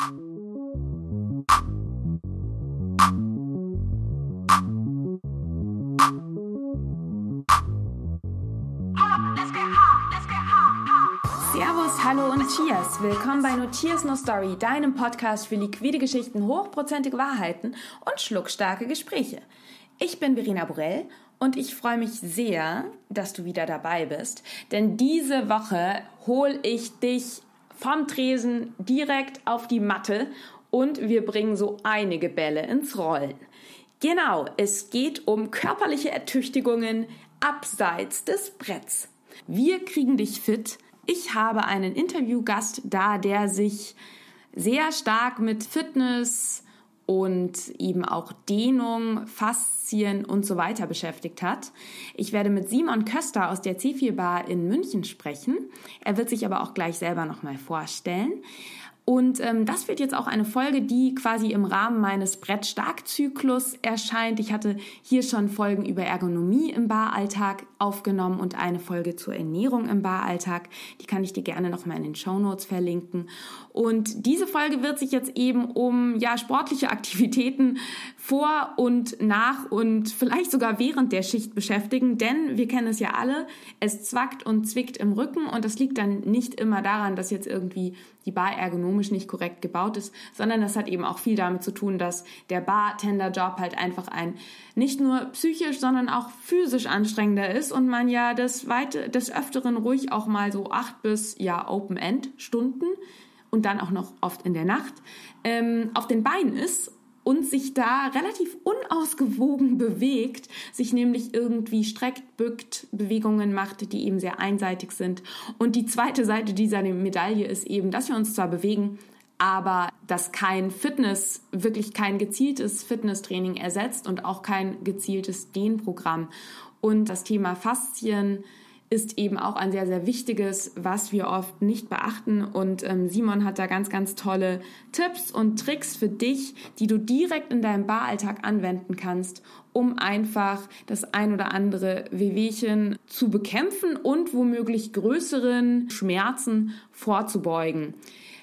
Servus, hallo und Cheers. Willkommen bei No Cheers No Story, deinem Podcast für liquide Geschichten, hochprozentige Wahrheiten und schluckstarke Gespräche. Ich bin Verena Borell und ich freue mich sehr, dass du wieder dabei bist, denn diese Woche hole ich dich vom Tresen direkt auf die Matte und wir bringen so einige Bälle ins Rollen. Genau, es geht um körperliche Ertüchtigungen abseits des Bretts. Wir kriegen dich fit. Ich habe einen Interviewgast da, der sich sehr stark mit Fitness und eben auch Dehnung, Faszien und so weiter beschäftigt hat. Ich werde mit Simon Köster aus der C4 Bar in München sprechen. Er wird sich aber auch gleich selber nochmal vorstellen. Und ähm, das wird jetzt auch eine Folge, die quasi im Rahmen meines Brett-Stark-Zyklus erscheint. Ich hatte hier schon Folgen über Ergonomie im Baralltag aufgenommen und eine Folge zur Ernährung im Baralltag. Die kann ich dir gerne nochmal in den Show Notes verlinken. Und diese Folge wird sich jetzt eben um ja, sportliche Aktivitäten vor und nach und vielleicht sogar während der Schicht beschäftigen, denn wir kennen es ja alle, es zwackt und zwickt im Rücken und das liegt dann nicht immer daran, dass jetzt irgendwie die Bar ergonomisch nicht korrekt gebaut ist, sondern das hat eben auch viel damit zu tun, dass der Bartender-Job halt einfach ein nicht nur psychisch, sondern auch physisch anstrengender ist und man ja des, weite, des Öfteren ruhig auch mal so acht bis ja Open-End-Stunden und dann auch noch oft in der Nacht ähm, auf den Beinen ist und sich da relativ unausgewogen bewegt, sich nämlich irgendwie streckt, bückt, Bewegungen macht, die eben sehr einseitig sind. Und die zweite Seite dieser Medaille ist eben, dass wir uns zwar bewegen, aber dass kein Fitness, wirklich kein gezieltes Fitnesstraining ersetzt und auch kein gezieltes Dehnprogramm. Und das Thema Faszien, ist eben auch ein sehr, sehr wichtiges, was wir oft nicht beachten. Und ähm, Simon hat da ganz, ganz tolle Tipps und Tricks für dich, die du direkt in deinem Baralltag anwenden kannst, um einfach das ein oder andere Wehwehchen zu bekämpfen und womöglich größeren Schmerzen vorzubeugen.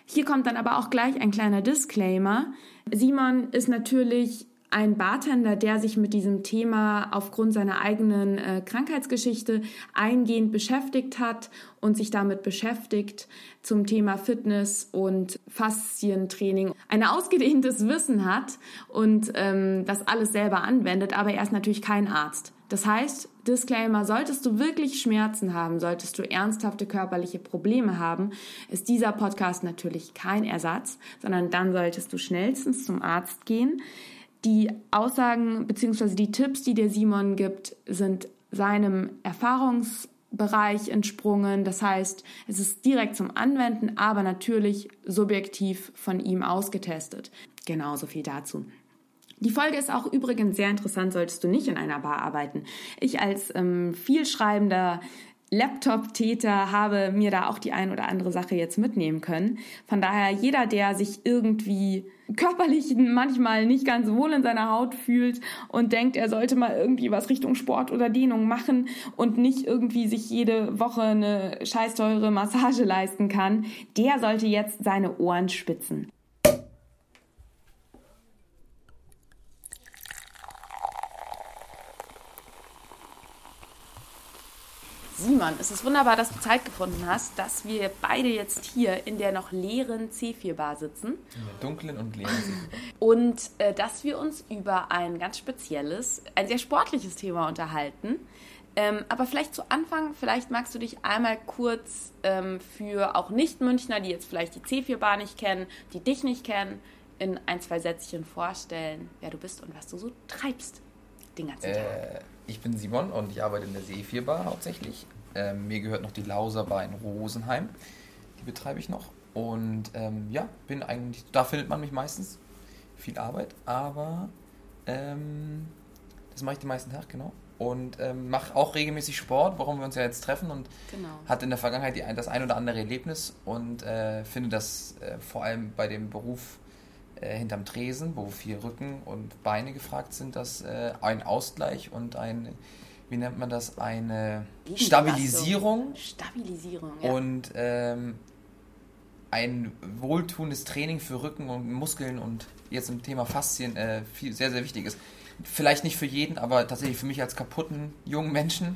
Hier kommt dann aber auch gleich ein kleiner Disclaimer. Simon ist natürlich ein Bartender, der sich mit diesem Thema aufgrund seiner eigenen äh, Krankheitsgeschichte eingehend beschäftigt hat und sich damit beschäftigt zum Thema Fitness und Faszientraining, ein ausgedehntes Wissen hat und ähm, das alles selber anwendet, aber er ist natürlich kein Arzt. Das heißt, Disclaimer, solltest du wirklich Schmerzen haben, solltest du ernsthafte körperliche Probleme haben, ist dieser Podcast natürlich kein Ersatz, sondern dann solltest du schnellstens zum Arzt gehen. Die Aussagen bzw. die Tipps, die der Simon gibt, sind seinem Erfahrungsbereich entsprungen. Das heißt, es ist direkt zum Anwenden, aber natürlich subjektiv von ihm ausgetestet. Genauso viel dazu. Die Folge ist auch übrigens sehr interessant, solltest du nicht in einer Bar arbeiten. Ich als ähm, vielschreibender Laptop-Täter habe mir da auch die ein oder andere Sache jetzt mitnehmen können. Von daher, jeder, der sich irgendwie körperlich manchmal nicht ganz wohl in seiner Haut fühlt und denkt, er sollte mal irgendwie was Richtung Sport oder Dehnung machen und nicht irgendwie sich jede Woche eine scheißteure Massage leisten kann, der sollte jetzt seine Ohren spitzen. Simon, es ist wunderbar, dass du Zeit gefunden hast, dass wir beide jetzt hier in der noch leeren C4-Bar sitzen. In der dunklen und leeren C4-Bar. Und äh, dass wir uns über ein ganz spezielles, ein sehr sportliches Thema unterhalten. Ähm, aber vielleicht zu Anfang, vielleicht magst du dich einmal kurz ähm, für auch Nicht-Münchner, die jetzt vielleicht die C4-Bar nicht kennen, die dich nicht kennen, in ein, zwei Sätzchen vorstellen, wer du bist und was du so treibst den ganzen Tag. Ich bin Simon und ich arbeite in der See4-Bar hauptsächlich. Ähm, mir gehört noch die Lauser-Bar in Rosenheim. Die betreibe ich noch. Und ähm, ja, bin eigentlich, da findet man mich meistens. Viel Arbeit, aber ähm, das mache ich den meisten Tag, genau. Und ähm, mache auch regelmäßig Sport, warum wir uns ja jetzt treffen und genau. hatte in der Vergangenheit die, das ein oder andere Erlebnis und äh, finde das äh, vor allem bei dem Beruf äh, hinterm Tresen, wo viel Rücken und Beine gefragt sind, dass äh, ein Ausgleich und ein, wie nennt man das, eine Stabilisierung. Stabilisierung, ja. Und ähm, ein wohltuendes Training für Rücken und Muskeln und jetzt im Thema Faszien äh, viel, sehr, sehr wichtig ist. Vielleicht nicht für jeden, aber tatsächlich für mich als kaputten jungen Menschen.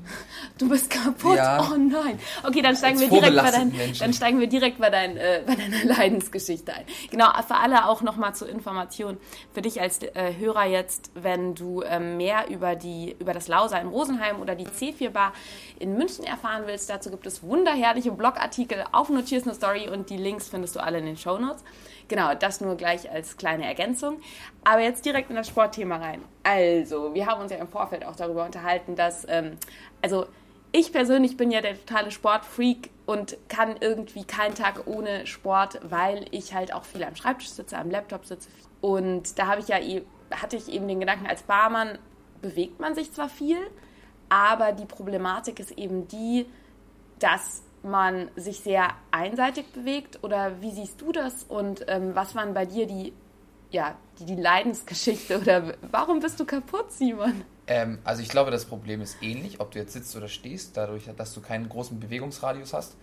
Du bist kaputt? Ja. Oh nein. Okay, dann steigen, Als wir direkt bei, dein, Menschen. dann steigen wir direkt bei, dein, äh, bei deiner Leidensgeschichte ein. Genau, für alle auch nochmal zur Information. Für dich als äh, Hörer jetzt, wenn du ähm, mehr über, die, über das Lausa in Rosenheim oder die C4 Bar in München erfahren willst, dazu gibt es wunderherrliche Blogartikel auf Notierst eine Story und die Links findest du alle in den Shownotes. Genau, das nur gleich als kleine Ergänzung. Aber jetzt direkt in das Sportthema rein. Also, wir haben uns ja im Vorfeld auch darüber unterhalten, dass, ähm, also ich persönlich bin ja der totale Sportfreak und kann irgendwie keinen Tag ohne Sport, weil ich halt auch viel am Schreibtisch sitze, am Laptop sitze. Und da habe ich ja, eh- hatte ich eben den Gedanken, als Barmann bewegt man sich zwar viel, aber die Problematik ist eben die, dass man sich sehr einseitig bewegt oder wie siehst du das und ähm, was waren bei dir die, ja, die, die Leidensgeschichte oder warum bist du kaputt, Simon? Ähm, also ich glaube, das Problem ist ähnlich, ob du jetzt sitzt oder stehst, dadurch, dass du keinen großen Bewegungsradius hast.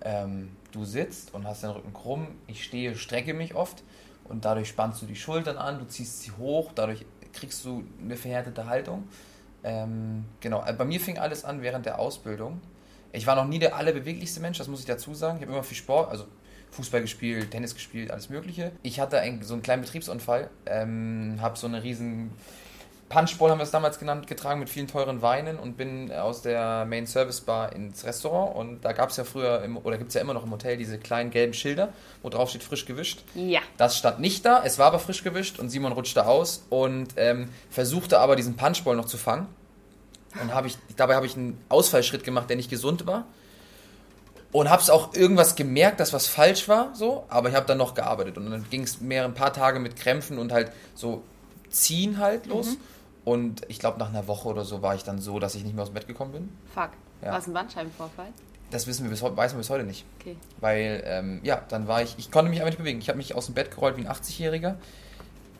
Ähm, du sitzt und hast den Rücken krumm, ich stehe, strecke mich oft und dadurch spannst du die Schultern an, du ziehst sie hoch, dadurch kriegst du eine verhärtete Haltung. Ähm, genau, äh, bei mir fing alles an während der Ausbildung. Ich war noch nie der allerbeweglichste Mensch, das muss ich dazu sagen. Ich habe immer viel Sport, also Fußball gespielt, Tennis gespielt, alles Mögliche. Ich hatte ein, so einen kleinen Betriebsunfall, ähm, habe so eine riesen Punchbowl, haben wir es damals genannt, getragen mit vielen teuren Weinen und bin aus der Main Service Bar ins Restaurant. Und da gab es ja früher, im, oder gibt es ja immer noch im Hotel, diese kleinen gelben Schilder, wo drauf steht frisch gewischt. Ja. Das stand nicht da, es war aber frisch gewischt und Simon rutschte aus und ähm, versuchte aber diesen Punchball noch zu fangen. Und hab ich, dabei habe ich einen Ausfallschritt gemacht, der nicht gesund war. Und habe es auch irgendwas gemerkt, dass was falsch war, so, aber ich habe dann noch gearbeitet. Und dann ging es mehr ein paar Tage mit Krämpfen und halt so ziehen halt los. Und ich glaube, nach einer Woche oder so war ich dann so, dass ich nicht mehr aus dem Bett gekommen bin. Fuck. Ja. War es ein Bandscheibenvorfall? Das wissen wir bis, weiß man bis heute nicht. Okay. Weil, ähm, ja, dann war ich, ich konnte mich einfach nicht bewegen. Ich habe mich aus dem Bett gerollt wie ein 80-Jähriger,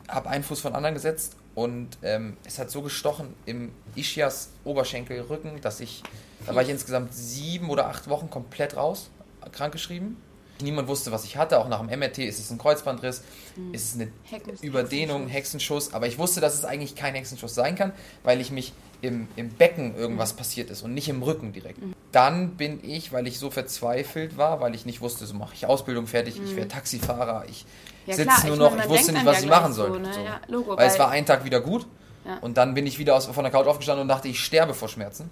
habe einen Fuß von anderen gesetzt und ähm, es hat so gestochen im Ischias Oberschenkel, Rücken, dass ich, da war ich insgesamt sieben oder acht Wochen komplett raus, krankgeschrieben. Niemand wusste, was ich hatte, auch nach dem MRT, ist es ein Kreuzbandriss, ist es eine Hecken- Überdehnung, Hexenschuss, aber ich wusste, dass es eigentlich kein Hexenschuss sein kann, weil ich mich im, im Becken irgendwas passiert ist und nicht im Rücken direkt. Dann bin ich, weil ich so verzweifelt war, weil ich nicht wusste, so mache ich Ausbildung fertig, ich werde Taxifahrer, ich Ja, sitze nur noch, ich wusste nicht, was ja ich machen soll. so, ne? So. Ja, Logo, weil, es weil- war ein Tag wieder gut Ja. und dann bin ich wieder aus, von der Couch aufgestanden und dachte, ich sterbe vor Schmerzen.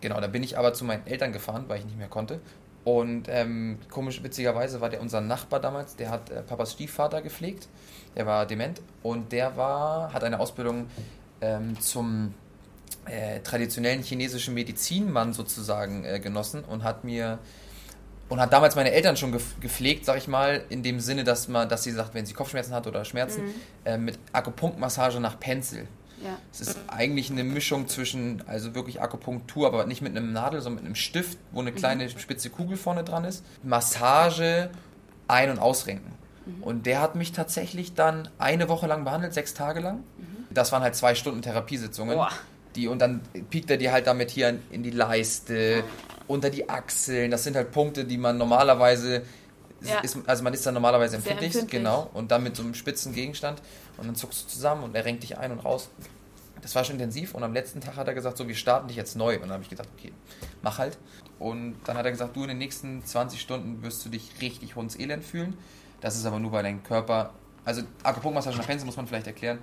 Genau, dann bin ich aber zu meinen Eltern gefahren, weil ich nicht mehr konnte. Und ähm, komisch, witzigerweise war der unser Nachbar damals, der hat äh, Papas Stiefvater gepflegt. Der war dement und der war, hat eine Ausbildung ähm, zum äh, traditionellen chinesischen Medizinmann sozusagen äh, genossen und hat mir und hat damals meine Eltern schon gepflegt, sag ich mal, in dem Sinne, dass man, dass sie sagt, wenn sie Kopfschmerzen hat oder Schmerzen, äh, mit Akupunktmassage nach Pencil. Ja. Es ist eigentlich eine Mischung zwischen, also wirklich Akupunktur, aber nicht mit einem Nadel, sondern mit einem Stift, wo eine kleine spitze Kugel vorne dran ist. Massage, ein- und ausrenken. Und der hat mich tatsächlich dann eine Woche lang behandelt, sechs Tage lang. Das waren halt zwei Stunden Therapiesitzungen. Boah. Die, und dann piekt er die halt damit hier in- die Leiste, unter die Achseln. Das sind halt Punkte, die man normalerweise, Ja. ist, also man ist dann normalerweise empfindlich, empfindlich. genau. Und dann mit so einem spitzen Gegenstand. Und dann zuckst du zusammen und er renkt dich ein und raus. Das war schon intensiv und am letzten Tag hat er gesagt, so, wir starten dich jetzt neu. Und dann habe ich gedacht, okay, mach halt. Und dann hat er gesagt, du in den nächsten 20 Stunden wirst du dich richtig hundselend fühlen. Das ist aber nur, weil dein Körper, also Akupunktmassage nach Pensen muss man vielleicht erklären.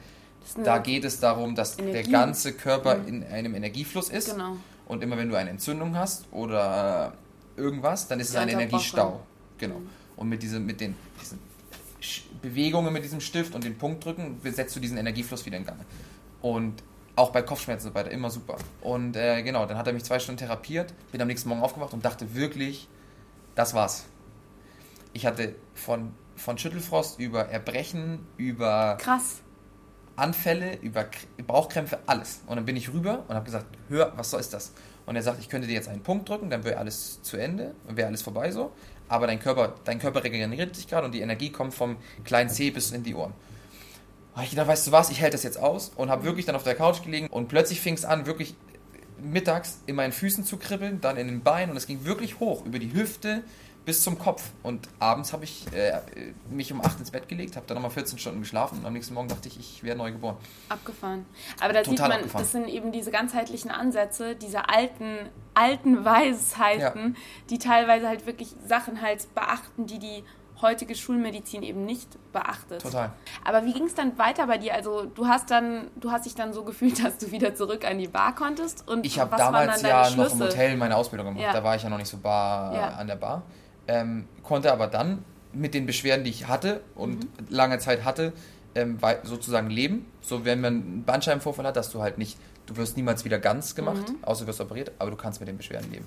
Da geht es darum, dass Energie. der ganze Körper in einem Energiefluss ist. Genau. Und immer wenn du eine Entzündung hast oder irgendwas, dann ist es Ja, ein Unterbrochen. Energiestau. Genau. Und mit, diesem, mit den diesen Bewegungen mit diesem Stift und den Punkt drücken, setzt du diesen Energiefluss wieder in Gang. Und auch bei Kopfschmerzen und so weiter, immer super. Und äh, genau, dann hat er mich zwei Stunden therapiert, bin am nächsten Morgen aufgewacht und dachte wirklich, das war's. Ich hatte von, von Schüttelfrost über Erbrechen, über Krass. Anfälle, über Bauchkrämpfe, alles. Und dann bin ich rüber und habe gesagt, hör, was soll ist das? Und er sagt, ich könnte dir jetzt einen Punkt drücken, dann wäre alles zu Ende, wäre alles vorbei so. Aber dein Körper, dein Körper regeneriert sich gerade und die Energie kommt vom kleinen Zeh bis in die Ohren. Da ich gedacht, weißt du was, ich hält das jetzt aus und habe wirklich dann auf der Couch gelegen und plötzlich fing es an, wirklich mittags in meinen Füßen zu kribbeln, dann in den Beinen und es ging wirklich hoch über die Hüfte bis zum Kopf. Und abends habe ich äh, mich um 8 ins Bett gelegt, habe dann nochmal 14 Stunden geschlafen und am nächsten Morgen dachte ich, ich wäre neu geboren. Abgefahren. Aber da Total sieht man, abgefahren. das sind eben diese ganzheitlichen Ansätze, diese alten, alten Weisheiten, ja. die teilweise halt wirklich Sachen halt beachten, die die heutige Schulmedizin eben nicht beachtet. Total. Aber wie ging es dann weiter bei dir? Also du hast dann, du hast dich dann so gefühlt, dass du wieder zurück an die Bar konntest und ich habe damals ja noch im Hotel meine Ausbildung gemacht. Ja. Da war ich ja noch nicht so bar ja. an der Bar ähm, konnte aber dann mit den Beschwerden, die ich hatte und mhm. lange Zeit hatte, ähm, sozusagen leben. So, wenn man einen Bandscheibenvorfall hat, dass du halt nicht, du wirst niemals wieder ganz gemacht, mhm. außer du wirst operiert, aber du kannst mit den Beschwerden leben.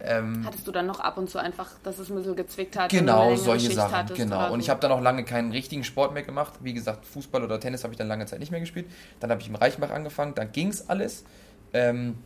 Ähm, Hattest du dann noch ab und zu einfach, dass es ein bisschen gezwickt hat? Genau, solche Schicht Sachen. Genau. Und ich habe dann auch lange keinen richtigen Sport mehr gemacht. Wie gesagt, Fußball oder Tennis habe ich dann lange Zeit nicht mehr gespielt. Dann habe ich im Reichenbach angefangen, dann ging es alles. Ähm,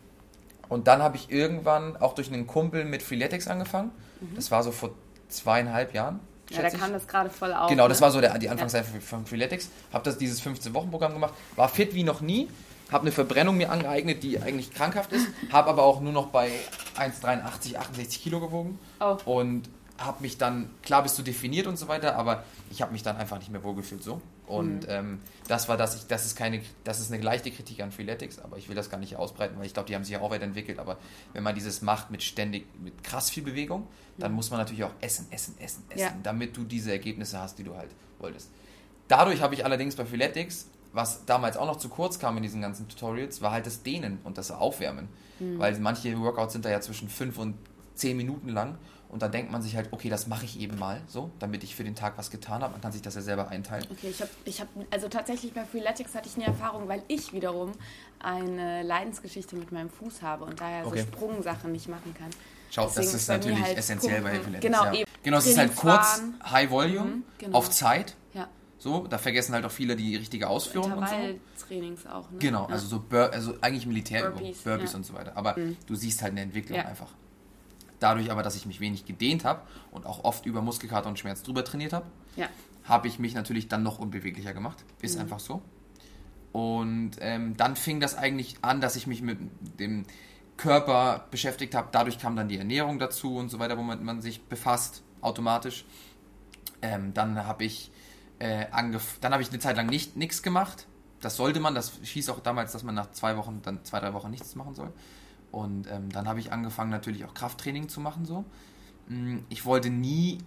und dann habe ich irgendwann auch durch einen Kumpel mit Freeletics angefangen. Mhm. Das war so vor zweieinhalb Jahren. Ja, da kam das gerade voll auf. Genau, ne? das war so der, die Anfangszeit ja. von Freeletics. Habe das dieses 15-Wochen-Programm gemacht, war fit wie noch nie, habe eine Verbrennung mir angeeignet, die eigentlich krankhaft ist, habe aber auch nur noch bei 1,83, 68 Kilo gewogen. Oh. Und habe mich dann, klar bist du definiert und so weiter, aber ich habe mich dann einfach nicht mehr wohlgefühlt so. Und mhm. ähm, das war das, ich, das ist keine, das ist eine leichte Kritik an Freeletics, aber ich will das gar nicht ausbreiten, weil ich glaube, die haben sich ja auch weiterentwickelt. Aber wenn man dieses macht mit ständig, mit krass viel Bewegung, dann mhm. muss man natürlich auch essen, essen, essen, essen, ja. damit du diese Ergebnisse hast, die du halt wolltest. Dadurch habe ich allerdings bei Freeletics, was damals auch noch zu kurz kam in diesen ganzen Tutorials, war halt das Dehnen und das Aufwärmen. Mhm. Weil manche Workouts sind da ja zwischen 5 und 10 Minuten lang und dann denkt man sich halt, okay, das mache ich eben mal so, damit ich für den Tag was getan habe. Man kann sich das ja selber einteilen. Okay, ich habe, ich hab, also tatsächlich bei Freeletics hatte ich eine Erfahrung, weil ich wiederum eine Leidensgeschichte mit meinem Fuß habe und daher okay. so Sprungsachen nicht machen kann. Schau, Deswegen das ist natürlich halt essentiell Pumpen. bei Freeletics. Genau, ja. eben. Genau, es ist halt kurz, High Volume, mhm, genau. auf Zeit. Ja. So, da vergessen halt auch viele die richtige Ausführung und so. Trainings auch, ne? Genau, also so Bur also eigentlich Militärübungen, Burpees, Burpees ja. und so weiter. Aber mhm. du siehst halt eine Entwicklung ja. einfach. Dadurch aber, dass ich mich wenig gedehnt habe und auch oft über Muskelkater und Schmerz drüber trainiert habe, ja. habe ich mich natürlich dann noch unbeweglicher gemacht. Ist mhm. einfach so. Und ähm, dann fing das eigentlich an, dass ich mich mit dem Körper beschäftigt habe. Dadurch kam dann die Ernährung dazu und so weiter, womit man sich befasst, automatisch. Ähm, dann habe ich äh, dann habe ich eine Zeit lang nicht nichts gemacht. Das sollte man, das hieß auch damals, dass man nach zwei Wochen, dann zwei, drei Wochen nichts machen soll. Und ähm, dann habe ich angefangen, natürlich auch Krafttraining zu machen. So. Mm, ich wollte nie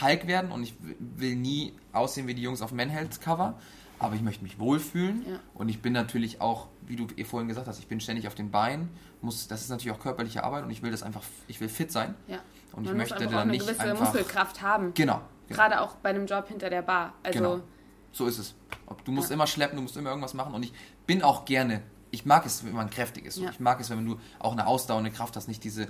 Hulk werden und ich will nie aussehen wie die Jungs auf Manhealth Cover, aber ich möchte mich wohlfühlen ja. und ich bin natürlich auch, wie du eh vorhin gesagt hast, ich bin ständig auf den Beinen, muss, das ist natürlich auch körperliche Arbeit und ich will das einfach, ich will fit sein ja. und Man ich möchte dann nicht eine gewisse einfach, Muskelkraft haben. Genau, genau. Gerade auch bei einem Job hinter der Bar. Also genau. So ist es. Du musst ja. immer schleppen, du musst immer irgendwas machen und ich bin auch gerne ich mag es, wenn man kräftig ist. Ja. Ich mag es, wenn du auch eine ausdauernde Kraft hast, nicht diese. Ja.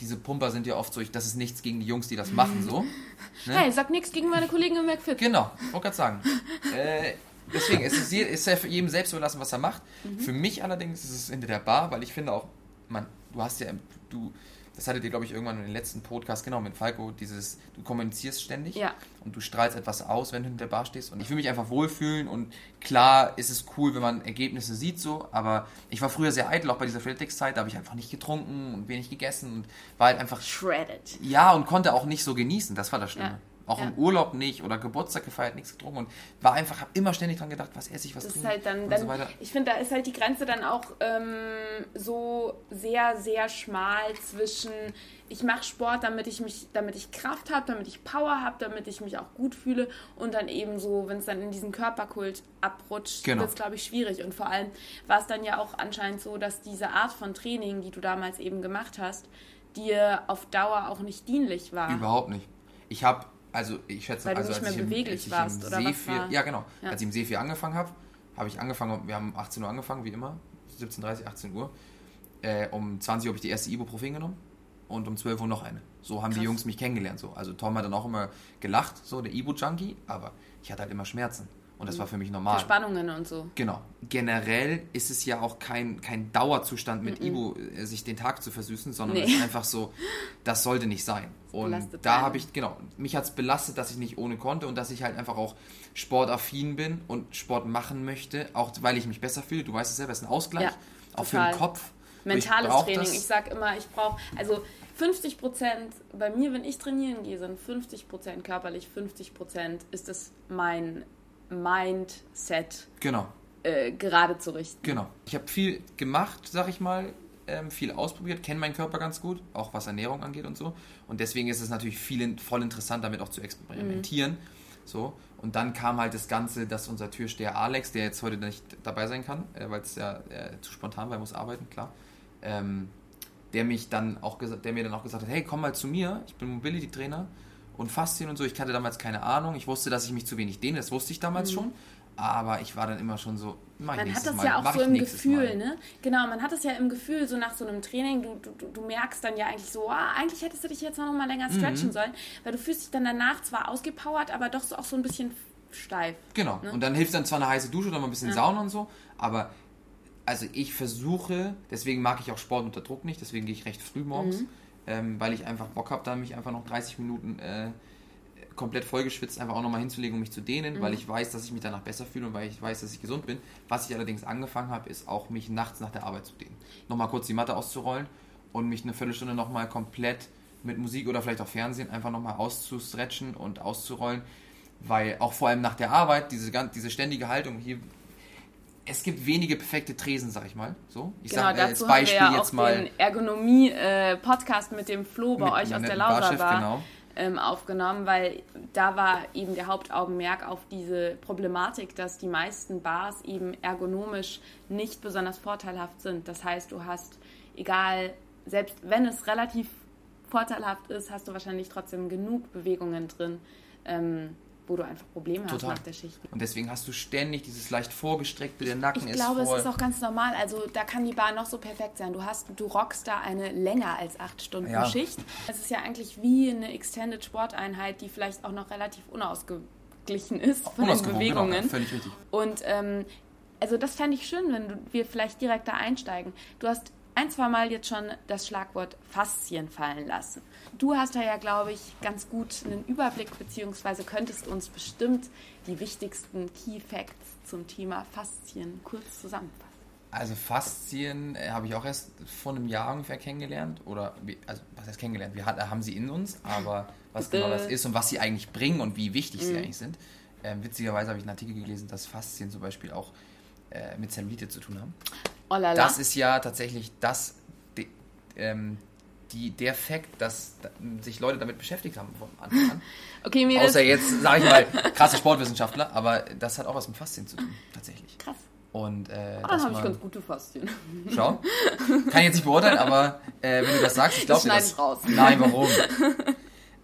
Diese Pumper sind ja oft so, ich, das ist nichts gegen die Jungs, die das machen, so. Ne? Hey, sag nichts gegen meine Kollegen im McFit. Genau, wollte gerade sagen. äh, deswegen es ist es ist ja für jedem selbst überlassen, was er macht. Mhm. Für mich allerdings ist es hinter der Bar, weil ich finde auch, man, du hast ja, du, das hattet ihr, glaube ich, irgendwann in den letzten Podcast, genau, mit Falco, dieses, du kommunizierst ständig ja. und du strahlst etwas aus, wenn du hinter der Bar stehst. Und ich will mich einfach wohlfühlen und klar ist es cool, wenn man Ergebnisse sieht, so, aber ich war früher sehr eitel, auch bei dieser Freeletics-Zeit, da habe ich einfach nicht getrunken und wenig gegessen und war halt einfach. Shredded. Ja, und konnte auch nicht so genießen, das war das Schlimme. Ja. Auch ja. im Urlaub nicht oder Geburtstag gefeiert, nichts getrunken und war einfach, habe immer ständig dran gedacht, was esse ich, was das trinke halt dann, dann so Ich finde, da ist halt die Grenze dann auch ähm, so sehr, sehr schmal zwischen ich mache Sport, damit ich mich, damit ich Kraft habe, damit ich Power habe, damit ich mich auch gut fühle und dann eben so, wenn es dann in diesen Körperkult abrutscht, genau. wird es, glaube ich, schwierig. Und vor allem war es dann ja auch anscheinend so, dass diese Art von Training, die du damals eben gemacht hast, dir auf Dauer auch nicht dienlich war. Überhaupt nicht. Ich habe also ich schätze, Weil du also nicht mehr beweglich im, warst, oder was war? Ja, genau. Ja. Als ich im See 4 angefangen habe, habe ich angefangen, wir haben 18 Uhr angefangen, wie immer, 17.30 18 Uhr. Äh, um 20 Uhr habe ich die erste Ibuprofen genommen und um 12 Uhr noch eine. So haben Krass. die Jungs mich kennengelernt. So. Also Tom hat dann auch immer gelacht, so der Ibu-Junkie, aber ich hatte halt immer Schmerzen. Und das war für mich normal. Verspannungen und so. Genau. Generell ist es ja auch kein, kein Dauerzustand mit mm -mm. Ibu, sich den Tag zu versüßen, sondern nee. es ist einfach so, das sollte nicht sein. Und da habe ich, genau, mich hat es belastet, dass ich nicht ohne konnte und dass ich halt einfach auch sportaffin bin und Sport machen möchte, auch weil ich mich besser fühle. Du weißt es selber, es ist ein Ausgleich, ja, auch für den Kopf. Mentales ich Training. Ich sage immer, ich brauche, also 50 Prozent, bei mir, wenn ich trainieren gehe, sind 50 Prozent körperlich, 50 Prozent ist es mein Mindset. Genau. Äh, gerade zu richten. Genau. Ich habe viel gemacht, sag ich mal, ähm, viel ausprobiert, kenne meinen Körper ganz gut, auch was Ernährung angeht und so. Und deswegen ist es natürlich viel, voll interessant, damit auch zu experimentieren. Mhm. So. Und dann kam halt das Ganze, dass unser Türsteher Alex, der jetzt heute nicht dabei sein kann, äh, weil es ja äh, zu spontan war, er muss arbeiten, klar. Ähm, der mich dann auch der mir dann auch gesagt hat, hey, komm mal zu mir, ich bin Mobility-Trainer und Faszien und so. Ich hatte damals keine Ahnung. Ich wusste, dass ich mich zu wenig dehne, das wusste ich damals mhm. schon. Aber ich war dann immer schon so, mach ich Man hat das Mal, ja auch so im Gefühl, Mal. ne? Genau, man hat das ja im Gefühl, so nach so einem Training, du, du, du merkst dann ja eigentlich so, ah, eigentlich hättest du dich jetzt noch mal länger mhm. stretchen mhm. sollen, weil du fühlst dich dann danach zwar ausgepowert, aber doch so auch so ein bisschen steif. Genau, ne? und dann hilft dann zwar eine heiße Dusche oder mal ein bisschen ja. Sauna und so, aber also ich versuche, deswegen mag ich auch Sport unter Druck nicht, deswegen gehe ich recht früh morgens, mhm. Ähm, weil ich einfach Bock habe, da mich einfach noch 30 Minuten äh, komplett vollgeschwitzt einfach auch nochmal hinzulegen, um mich zu dehnen, mhm. weil ich weiß, dass ich mich danach besser fühle und weil ich weiß, dass ich gesund bin. Was ich allerdings angefangen habe, ist auch mich nachts nach der Arbeit zu dehnen. Nochmal kurz die Matte auszurollen und mich eine Viertelstunde nochmal komplett mit Musik oder vielleicht auch Fernsehen einfach nochmal auszustretchen und auszurollen, weil auch vor allem nach der Arbeit diese, diese ständige Haltung hier es gibt wenige perfekte Tresen, sag ich mal. So, ich genau, sag äh, als Beispiel haben wir ja jetzt mal den Ergonomie-Podcast äh, mit dem Flo bei euch aus der Laura Bar. Genau ähm, aufgenommen, weil da war eben der Hauptaugenmerk auf diese Problematik, dass die meisten Bars eben ergonomisch nicht besonders vorteilhaft sind. Das heißt, du hast, egal, selbst wenn es relativ vorteilhaft ist, hast du wahrscheinlich trotzdem genug Bewegungen drin, ähm, wo du einfach Probleme Total. hast nach der Schicht. Und deswegen hast du ständig dieses leicht vorgestreckte, der Nacken ich ist Ich glaube, voll. es ist auch ganz normal. Also da kann die Bahn noch so perfekt sein. Du hast, du rockst da eine länger als acht Stunden ja. Schicht. Es ist ja eigentlich wie eine Extended Sporteinheit, die vielleicht auch noch relativ unausgeglichen ist von den genau. Bewegungen. Genau, völlig richtig. Und ähm, also das fände ich schön, wenn wir vielleicht direkt da einsteigen. Du hast ein, zwei Mal jetzt schon das Schlagwort Faszien fallen lassen. Du hast da ja, glaube ich, ganz gut einen Überblick, beziehungsweise könntest uns bestimmt die wichtigsten Key Facts zum Thema Faszien kurz zusammenfassen. Also Faszien äh, habe ich auch erst vor einem Jahr ungefähr kennengelernt. Oder, also was heißt kennengelernt? Wir haben sie in uns, aber was genau das ist und was sie eigentlich bringen und wie wichtig sie mhm. eigentlich sind. Ähm, witzigerweise habe ich einen Artikel gelesen, dass Faszien zum Beispiel auch äh, mit Zellulite zu tun haben. Oh das ist ja tatsächlich das, die, ähm, die, der Fakt, dass sich Leute damit beschäftigt haben von Anfang an. Okay, mir Außer jetzt, sage ich mal, krasse Sportwissenschaftler, aber das hat auch was mit Faszien zu tun, tatsächlich. Krass. Und, äh, oh, dann habe ich ganz gute Faszien. Schau. Kann ich jetzt nicht beurteilen, aber äh, wenn du das sagst, ich glaube dir das. raus. Nein, warum?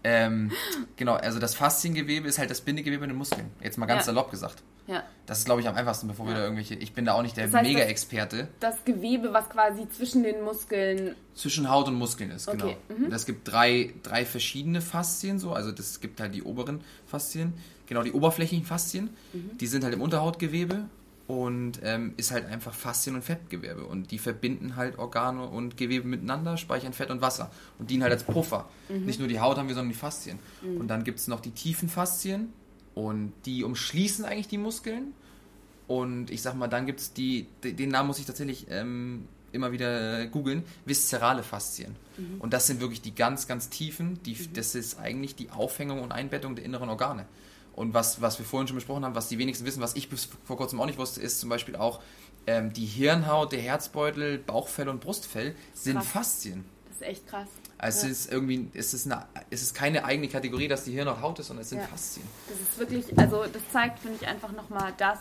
Ähm, genau, also das Fasziengewebe ist halt das Bindegewebe in den Muskeln. Jetzt mal ganz ja. salopp gesagt. Ja. Das ist, glaube ich, am einfachsten, bevor ja. wir da irgendwelche. Ich bin da auch nicht der das heißt, Mega-Experte. Das, das, Gewebe, was quasi zwischen den Muskeln. Zwischen Haut und Muskeln ist, genau. Okay. Mhm. Das gibt drei, drei verschiedene Faszien so. Also das gibt halt die oberen Faszien, genau, die oberflächlichen Faszien. Mhm. Die sind halt im Unterhautgewebe und ähm, ist halt einfach Faszien- und Fettgewebe. Und die verbinden halt Organe und Gewebe miteinander, speichern Fett und Wasser und dienen halt als Puffer. Mhm. Nicht nur die Haut haben wir, sondern die Faszien. Mhm. Und dann gibt es noch die tiefen Faszien und die umschließen eigentlich die Muskeln. Und ich sag mal, dann gibt es die, den Namen muss ich tatsächlich ähm, immer wieder äh, googeln, viszerale Faszien. Mhm. Und das sind wirklich die ganz, ganz tiefen, die, mhm. das ist eigentlich die Aufhängung und Einbettung der inneren Organe. Und was, was wir vorhin schon besprochen haben, was die wenigsten wissen, was ich bis vor kurzem auch nicht wusste, ist zum Beispiel auch ähm, die Hirnhaut, der Herzbeutel, Bauchfell und Brustfell sind krass. Faszien. Das ist echt krass. Also ja. es ist irgendwie, es ist, eine, es ist keine eigene Kategorie, dass die Hirnhaut Haut ist, sondern es sind ja. Faszien. Das ist wirklich, also das zeigt, finde ich, einfach nochmal, dass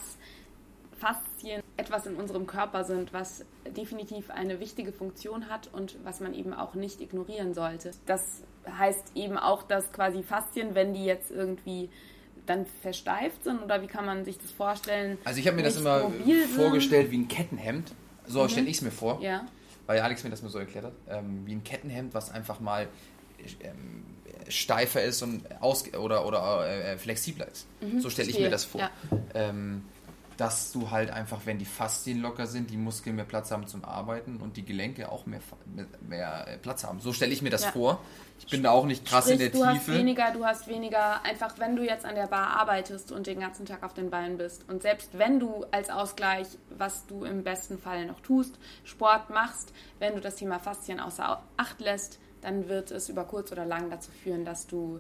Faszien etwas in unserem Körper sind, was definitiv eine wichtige Funktion hat und was man eben auch nicht ignorieren sollte. Das heißt eben auch, dass quasi Faszien, wenn die jetzt irgendwie dann versteift sind oder wie kann man sich das vorstellen? Also ich habe mir das immer vorgestellt wie ein Kettenhemd. So mhm. stelle ich es mir vor. Ja weil Alex mir das mal so erklärt hat, ähm, wie ein Kettenhemd, was einfach mal ähm, steifer ist und aus oder, oder äh, flexibler ist. Mhm, so stelle ich mir das vor. Ja. Ähm, dass du halt einfach, wenn die Faszien locker sind, die Muskeln mehr Platz haben zum Arbeiten und die Gelenke auch mehr, mehr äh, Platz haben. So stelle ich mir das ja. vor. Ich bin da auch nicht krass Sprich, in der du Tiefe. Hast weniger, du hast weniger, einfach wenn du jetzt an der Bar arbeitest und den ganzen Tag auf den Beinen bist und selbst wenn du als Ausgleich, was du im besten Fall noch tust, Sport machst, wenn du das Thema Faszien außer Acht lässt, dann wird es über kurz oder lang dazu führen, dass du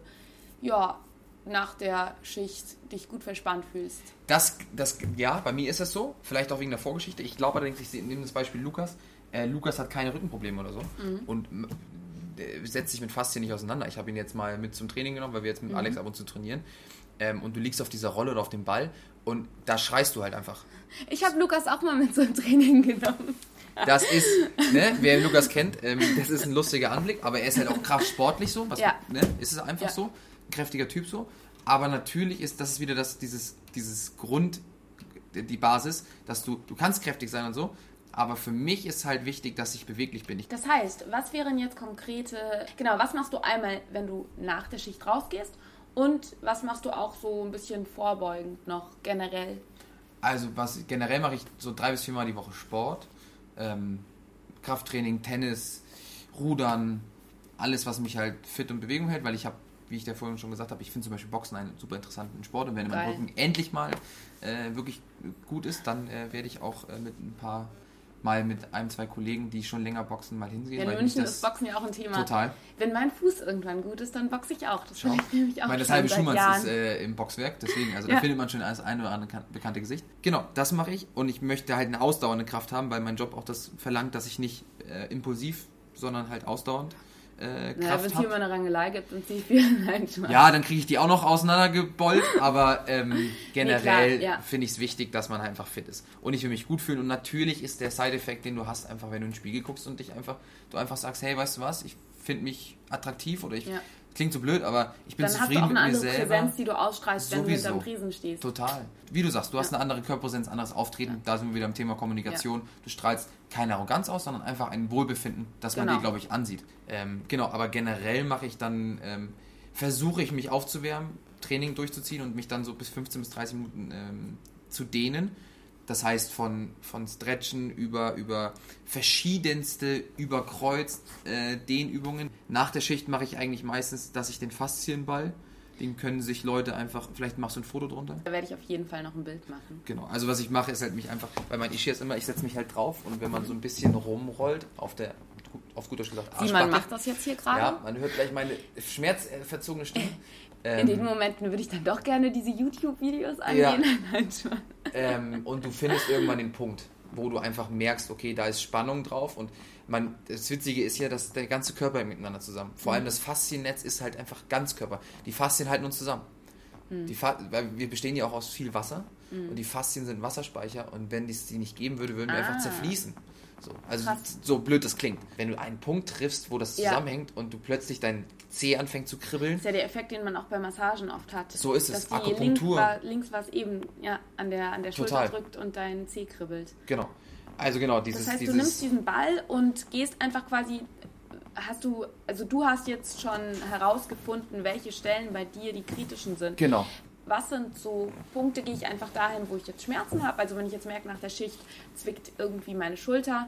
ja nach der Schicht dich gut verspannt fühlst. Das, das, ja, bei mir ist das so. Vielleicht auch wegen der Vorgeschichte. Ich glaube allerdings, ich nehme das Beispiel Lukas. Äh, Lukas hat keine Rückenprobleme oder so. Mhm. Und äh, setzt sich mit Faszien nicht auseinander. Ich habe ihn jetzt mal mit zum Training genommen, weil wir jetzt mit Mhm. Alex ab und zu trainieren. Ähm, und du liegst auf dieser Rolle oder auf dem Ball und da schreist du halt einfach. Ich habe Lukas auch mal mit zum Training genommen. Das ist, ne, wer Lukas kennt, ähm, das ist ein lustiger Anblick, aber er ist halt auch kraftsportlich so. Was, Ja. ne, ist es einfach Ja. so. Kräftiger Typ so. Aber natürlich ist das ist wieder das, dieses, dieses Grund, die Basis, dass du, du kannst kräftig sein und so. Aber für mich ist halt wichtig, dass ich beweglich bin. Ich, Das heißt, was wären jetzt konkrete, genau, was machst du einmal, wenn du nach der Schicht rausgehst und was machst du auch so ein bisschen vorbeugend noch generell? also was generell mache ich so drei bis viermal die Woche Sport. Ähm, Krafttraining, Tennis, Rudern, alles, was mich halt fit und Bewegung hält, weil ich habe, wie ich dir vorhin schon gesagt habe, ich finde zum Beispiel Boxen einen super interessanten Sport und wenn mein. Rücken endlich mal äh, wirklich gut ist, dann äh, werde ich auch äh, mit ein paar mal mit einem, zwei Kollegen, die schon länger boxen, mal hingehen. Ja, in München ist Boxen ja auch ein Thema. Total. Wenn mein Fuß irgendwann gut ist, dann boxe ich auch. Das finde ich nämlich auch Weil das halbe Schumanns ist äh, im Boxwerk, deswegen, also Ja. da findet man schon das eine oder andere kan- bekannte Gesicht. Genau, das mache ich und ich möchte halt eine ausdauernde Kraft haben, weil mein Job auch das verlangt, dass ich nicht äh, impulsiv, sondern halt ausdauernd äh, naja, wenn Kraft es hier mal eine Rangelei gibt, ziehe ich wieder Nein, Spaß. Ja, dann kriege ich die auch noch auseinandergebollt, aber ähm, generell klar, ja. finde ich es wichtig, dass man einfach fit ist. Und ich will mich gut fühlen und natürlich ist der Side-Effekt, den du hast, einfach, wenn du in den Spiegel guckst und dich einfach, du einfach sagst, hey, weißt du was, ich finde mich attraktiv oder ich, Ja. Klingt so blöd, aber ich bin dann hast du zufrieden auch mit eine mir andere selber. Präsenz, die du ausstrahlst, wenn du Sowieso. hinterm Riesen stehst. Total. Wie du sagst, du hast Ja. eine andere Körperpräsenz, anderes Auftreten. Da sind wir wieder im Thema Kommunikation. Du strahlst keine Arroganz aus, sondern einfach ein Wohlbefinden, das man Genau. dir, glaube ich, ansieht. Ähm, genau, aber generell mache ich dann, ähm, versuche ich mich aufzuwärmen, Training durchzuziehen und mich dann so bis 15 bis 30 Minuten ähm, zu dehnen. Das heißt von, von Stretchen über, über verschiedenste überkreuzt äh, Dehnübungen. Nach der Schicht mache ich eigentlich meistens, dass ich den Faszienball, den können sich Leute einfach, vielleicht machst du ein Foto drunter. Da werde ich auf jeden Fall noch ein Bild machen. Genau, also was ich mache, ist halt mich einfach, weil mein ist immer, ich setze mich halt drauf und wenn man so ein bisschen rumrollt, auf der, auf gut Deutsch gesagt, Simon Arschbacke, macht das jetzt hier gerade. ja, man hört gleich meine schmerzverzogene Stimme. In Ähm, den Momenten würde ich dann doch gerne diese YouTube-Videos Ja. angehen. Spaß. ähm, und du findest irgendwann den Punkt, wo du einfach merkst, okay, da ist Spannung drauf und man, das Witzige ist ja, dass der ganze Körper miteinander zusammen. Vor allem das Fasziennetz ist halt einfach Ganzkörper. Die Faszien halten uns zusammen. Die Fa weil wir bestehen ja auch aus viel Wasser und die Faszien sind Wasserspeicher und wenn es die nicht geben würde, würden wir Ah. einfach zerfließen. So, also Krass. so blöd das klingt. Wenn du einen Punkt triffst, wo das Ja. zusammenhängt und du plötzlich dein Zeh anfängt zu kribbeln, Das ist ja der Effekt, den man auch bei Massagen oft hat. So ist es. Dass die Akupunktur. Links, war, links was eben ja, an der, an der Schulter drückt und dein Zeh kribbelt. genau. Also genau, dieses, Das heißt, dieses du nimmst diesen Ball und gehst einfach quasi. Hast du, also du hast jetzt schon herausgefunden, welche Stellen bei dir die kritischen sind. Genau. Was sind so Punkte, gehe ich einfach dahin, wo ich jetzt Schmerzen habe? Also wenn ich jetzt merke, nach der Schicht zwickt irgendwie meine Schulter,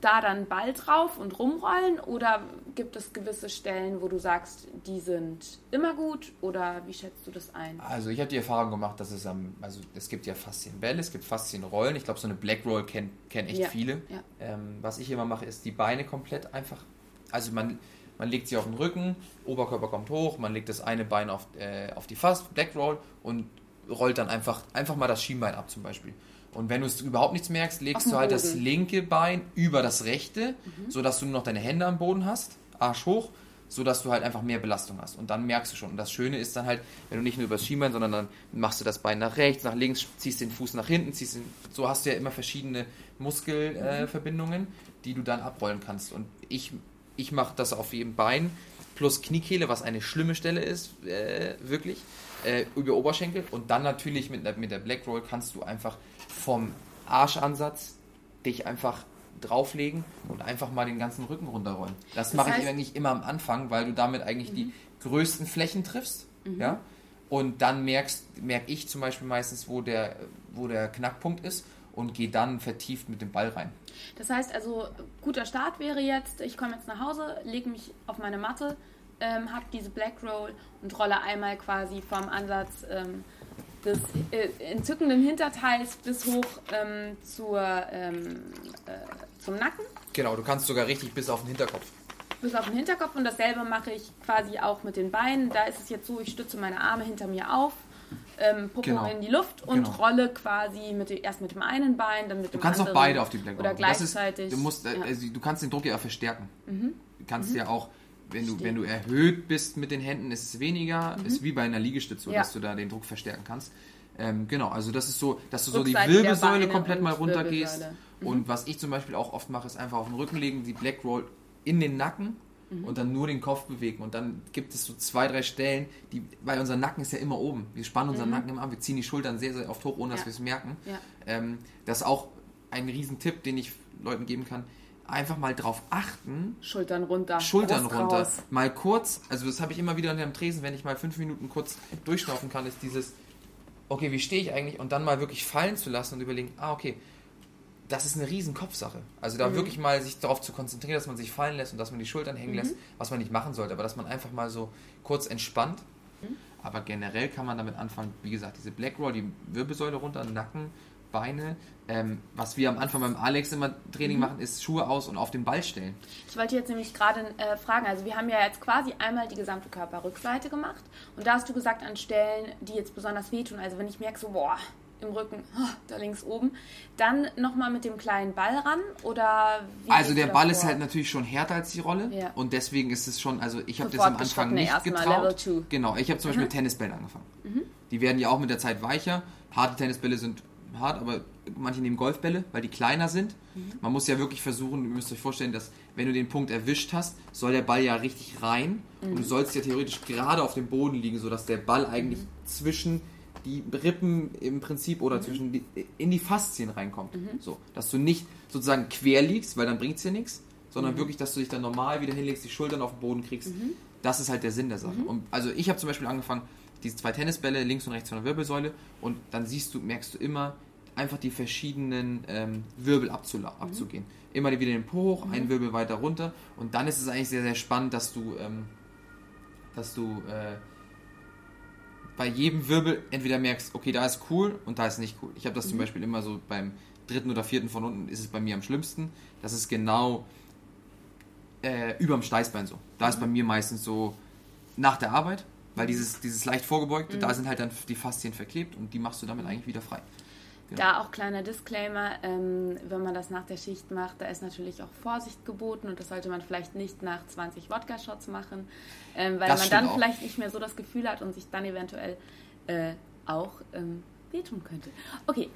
da dann Ball drauf und rumrollen? Oder gibt es gewisse Stellen, wo du sagst, die sind immer gut? Oder wie schätzt du das ein? Also ich habe die Erfahrung gemacht, dass es am, also es gibt ja Faszienbälle, es gibt Faszienrollen. Ich glaube, so eine Black Roll kennen kenn echt Ja, viele. ja. Ähm, was ich immer mache, ist die Beine komplett einfach, also man, man legt sie auf den Rücken, Oberkörper kommt hoch, man legt das eine Bein auf, äh, auf die Fass, Black Roll und rollt dann einfach, einfach mal das Schienbein ab zum Beispiel. Und wenn du es überhaupt nichts merkst, legst du halt das Boden. Mhm. linke Bein über das rechte, sodass du nur noch deine Hände am Boden hast, Arsch hoch, sodass du halt einfach mehr Belastung hast. Und dann merkst du schon. Und das Schöne ist dann halt, wenn du nicht nur übers Schienbein, sondern dann machst du das Bein nach rechts, nach links, ziehst den Fuß nach hinten, ziehst den, so hast du ja immer verschiedene Muskelverbindungen, äh, die du dann abrollen kannst. Und ich, ich mache das auf jedem Bein plus Kniekehle, was eine schlimme Stelle ist, äh, wirklich, äh, über Oberschenkel. Und dann natürlich mit, mit der Black Roll kannst du einfach vom Arschansatz dich einfach drauflegen und einfach mal den ganzen Rücken runterrollen. Das, Das mache ich eigentlich immer am Anfang, weil du damit eigentlich die größten Flächen triffst. Mhm. Ja? Und dann merkst, merke ich zum Beispiel meistens, wo der, wo der Knackpunkt ist und gehe dann vertieft mit dem Ball rein. Das heißt also, guter Start wäre jetzt, ich komme jetzt nach Hause, lege mich auf meine Matte, ähm, habe diese Black Roll und rolle einmal quasi vom Ansatz ähm, des äh, entzückenden Hinterteils bis hoch ähm, zur, ähm, äh, zum Nacken. Genau, du kannst sogar richtig bis auf den Hinterkopf. bis auf den Hinterkopf und dasselbe mache ich quasi auch mit den Beinen. Da ist es jetzt so, ich stütze meine Arme hinter mir auf, ähm, Popo Genau. in die Luft und Genau. rolle quasi mit, erst mit dem einen Bein, dann mit Du dem kannst auch anderen. beide auf die Black Oder. Das ist- gleichzeitig. Du, musst, äh, ja. Mhm. also, du kannst den Druck ja auch verstärken. Du kannst ja auch, wenn du, wenn du erhöht bist mit den Händen, ist es weniger. Ist wie bei einer Liegestütze, so, Mhm. Ja. dass du da den Druck verstärken kannst. Ähm, genau, also das ist so, dass du so die Rückseite Wirbelsäule komplett mal runtergehst. Mhm. Und was ich zum Beispiel auch oft mache, ist einfach auf den Rücken legen, die Black Roll in den Nacken Mhm. und dann nur den Kopf bewegen. Und dann gibt es so zwei, drei Stellen, die, weil unser Nacken ist ja immer oben. Wir spannen unseren Nacken immer an, wir ziehen die Schultern sehr, sehr oft hoch, ohne dass Mhm. Ja. wir es merken. Ja. Ähm, das ist auch ein Riesentipp, den ich Leuten geben kann. Einfach mal drauf achten, Schultern runter. Schultern Brust runter. raus. Mal kurz, also das habe ich immer wieder unter dem Tresen, wenn ich mal fünf Minuten kurz durchschnaufen kann, ist dieses, okay, wie stehe ich eigentlich? Und dann mal wirklich fallen zu lassen und überlegen, ah, okay, das ist eine riesen Kopfsache. Also Mhm. da wirklich mal sich darauf zu konzentrieren, dass man sich fallen lässt und dass man die Schultern hängen Mhm. lässt, was man nicht machen sollte, aber dass man einfach mal so kurz entspannt. Mhm. Aber generell kann man damit anfangen, wie gesagt, diese Black Roll, die Wirbelsäule runter, Nacken, Beine. Ähm, was wir am Anfang beim Alex immer Training Mhm. machen, ist Schuhe aus und auf den Ball stellen. Ich wollte jetzt nämlich gerade äh, fragen, also wir haben ja jetzt quasi einmal die gesamte Körperrückseite gemacht und da hast du gesagt, an Stellen, die jetzt besonders wehtun, also wenn ich merke so, boah, im Rücken, da links oben, dann nochmal mit dem kleinen Ball ran oder wie Also der Ball da ist vor? halt natürlich schon härter als die Rolle Ja. und deswegen ist es schon, also ich habe das am Anfang Geschrottene nicht getraut. Mhm. Genau, ich habe zum Beispiel mit Tennisbällen angefangen. Die werden ja auch mit der Zeit weicher. Harte Tennisbälle sind hart, aber manche nehmen Golfbälle, weil die kleiner sind. Mhm. Man muss ja wirklich versuchen, ihr müsst euch vorstellen, dass wenn du den Punkt erwischt hast, soll der Ball ja richtig rein und Mhm. du sollst ja theoretisch gerade auf dem Boden liegen, sodass der Ball eigentlich Mhm. zwischen die Rippen im Prinzip oder zwischen die, in die Faszien reinkommt. Mhm. So, dass du nicht sozusagen quer liegst, weil dann bringt es dir nichts, sondern Mhm. wirklich, dass du dich dann normal wieder hinlegst, die Schultern auf den Boden kriegst. Das ist halt der Sinn der Sache. Und also ich habe zum Beispiel angefangen, diese zwei Tennisbälle links und rechts von der Wirbelsäule und dann siehst du, merkst du immer einfach die verschiedenen ähm, Wirbel abzula- abzugehen. Immer wieder den Po hoch, einen Wirbel weiter runter und dann ist es eigentlich sehr, sehr spannend, dass du, ähm, dass du äh, bei jedem Wirbel entweder merkst, okay, da ist cool und da ist nicht cool. Ich habe das zum Beispiel immer so beim dritten oder vierten von unten ist es bei mir am schlimmsten. Das ist genau äh, überm Steißbein so. Da ist bei mir meistens so nach der Arbeit, weil dieses, dieses leicht vorgebeugte, da sind halt dann die Faszien verklebt und die machst du damit eigentlich wieder frei. Da auch kleiner Disclaimer, ähm, wenn man das nach der Schicht macht, da ist natürlich auch Vorsicht geboten und das sollte man vielleicht nicht nach 20 Wodka-Shots machen, ähm, weil Das man dann auch. vielleicht nicht mehr so das Gefühl hat und sich dann eventuell äh, auch ähm, wehtun könnte. Okay,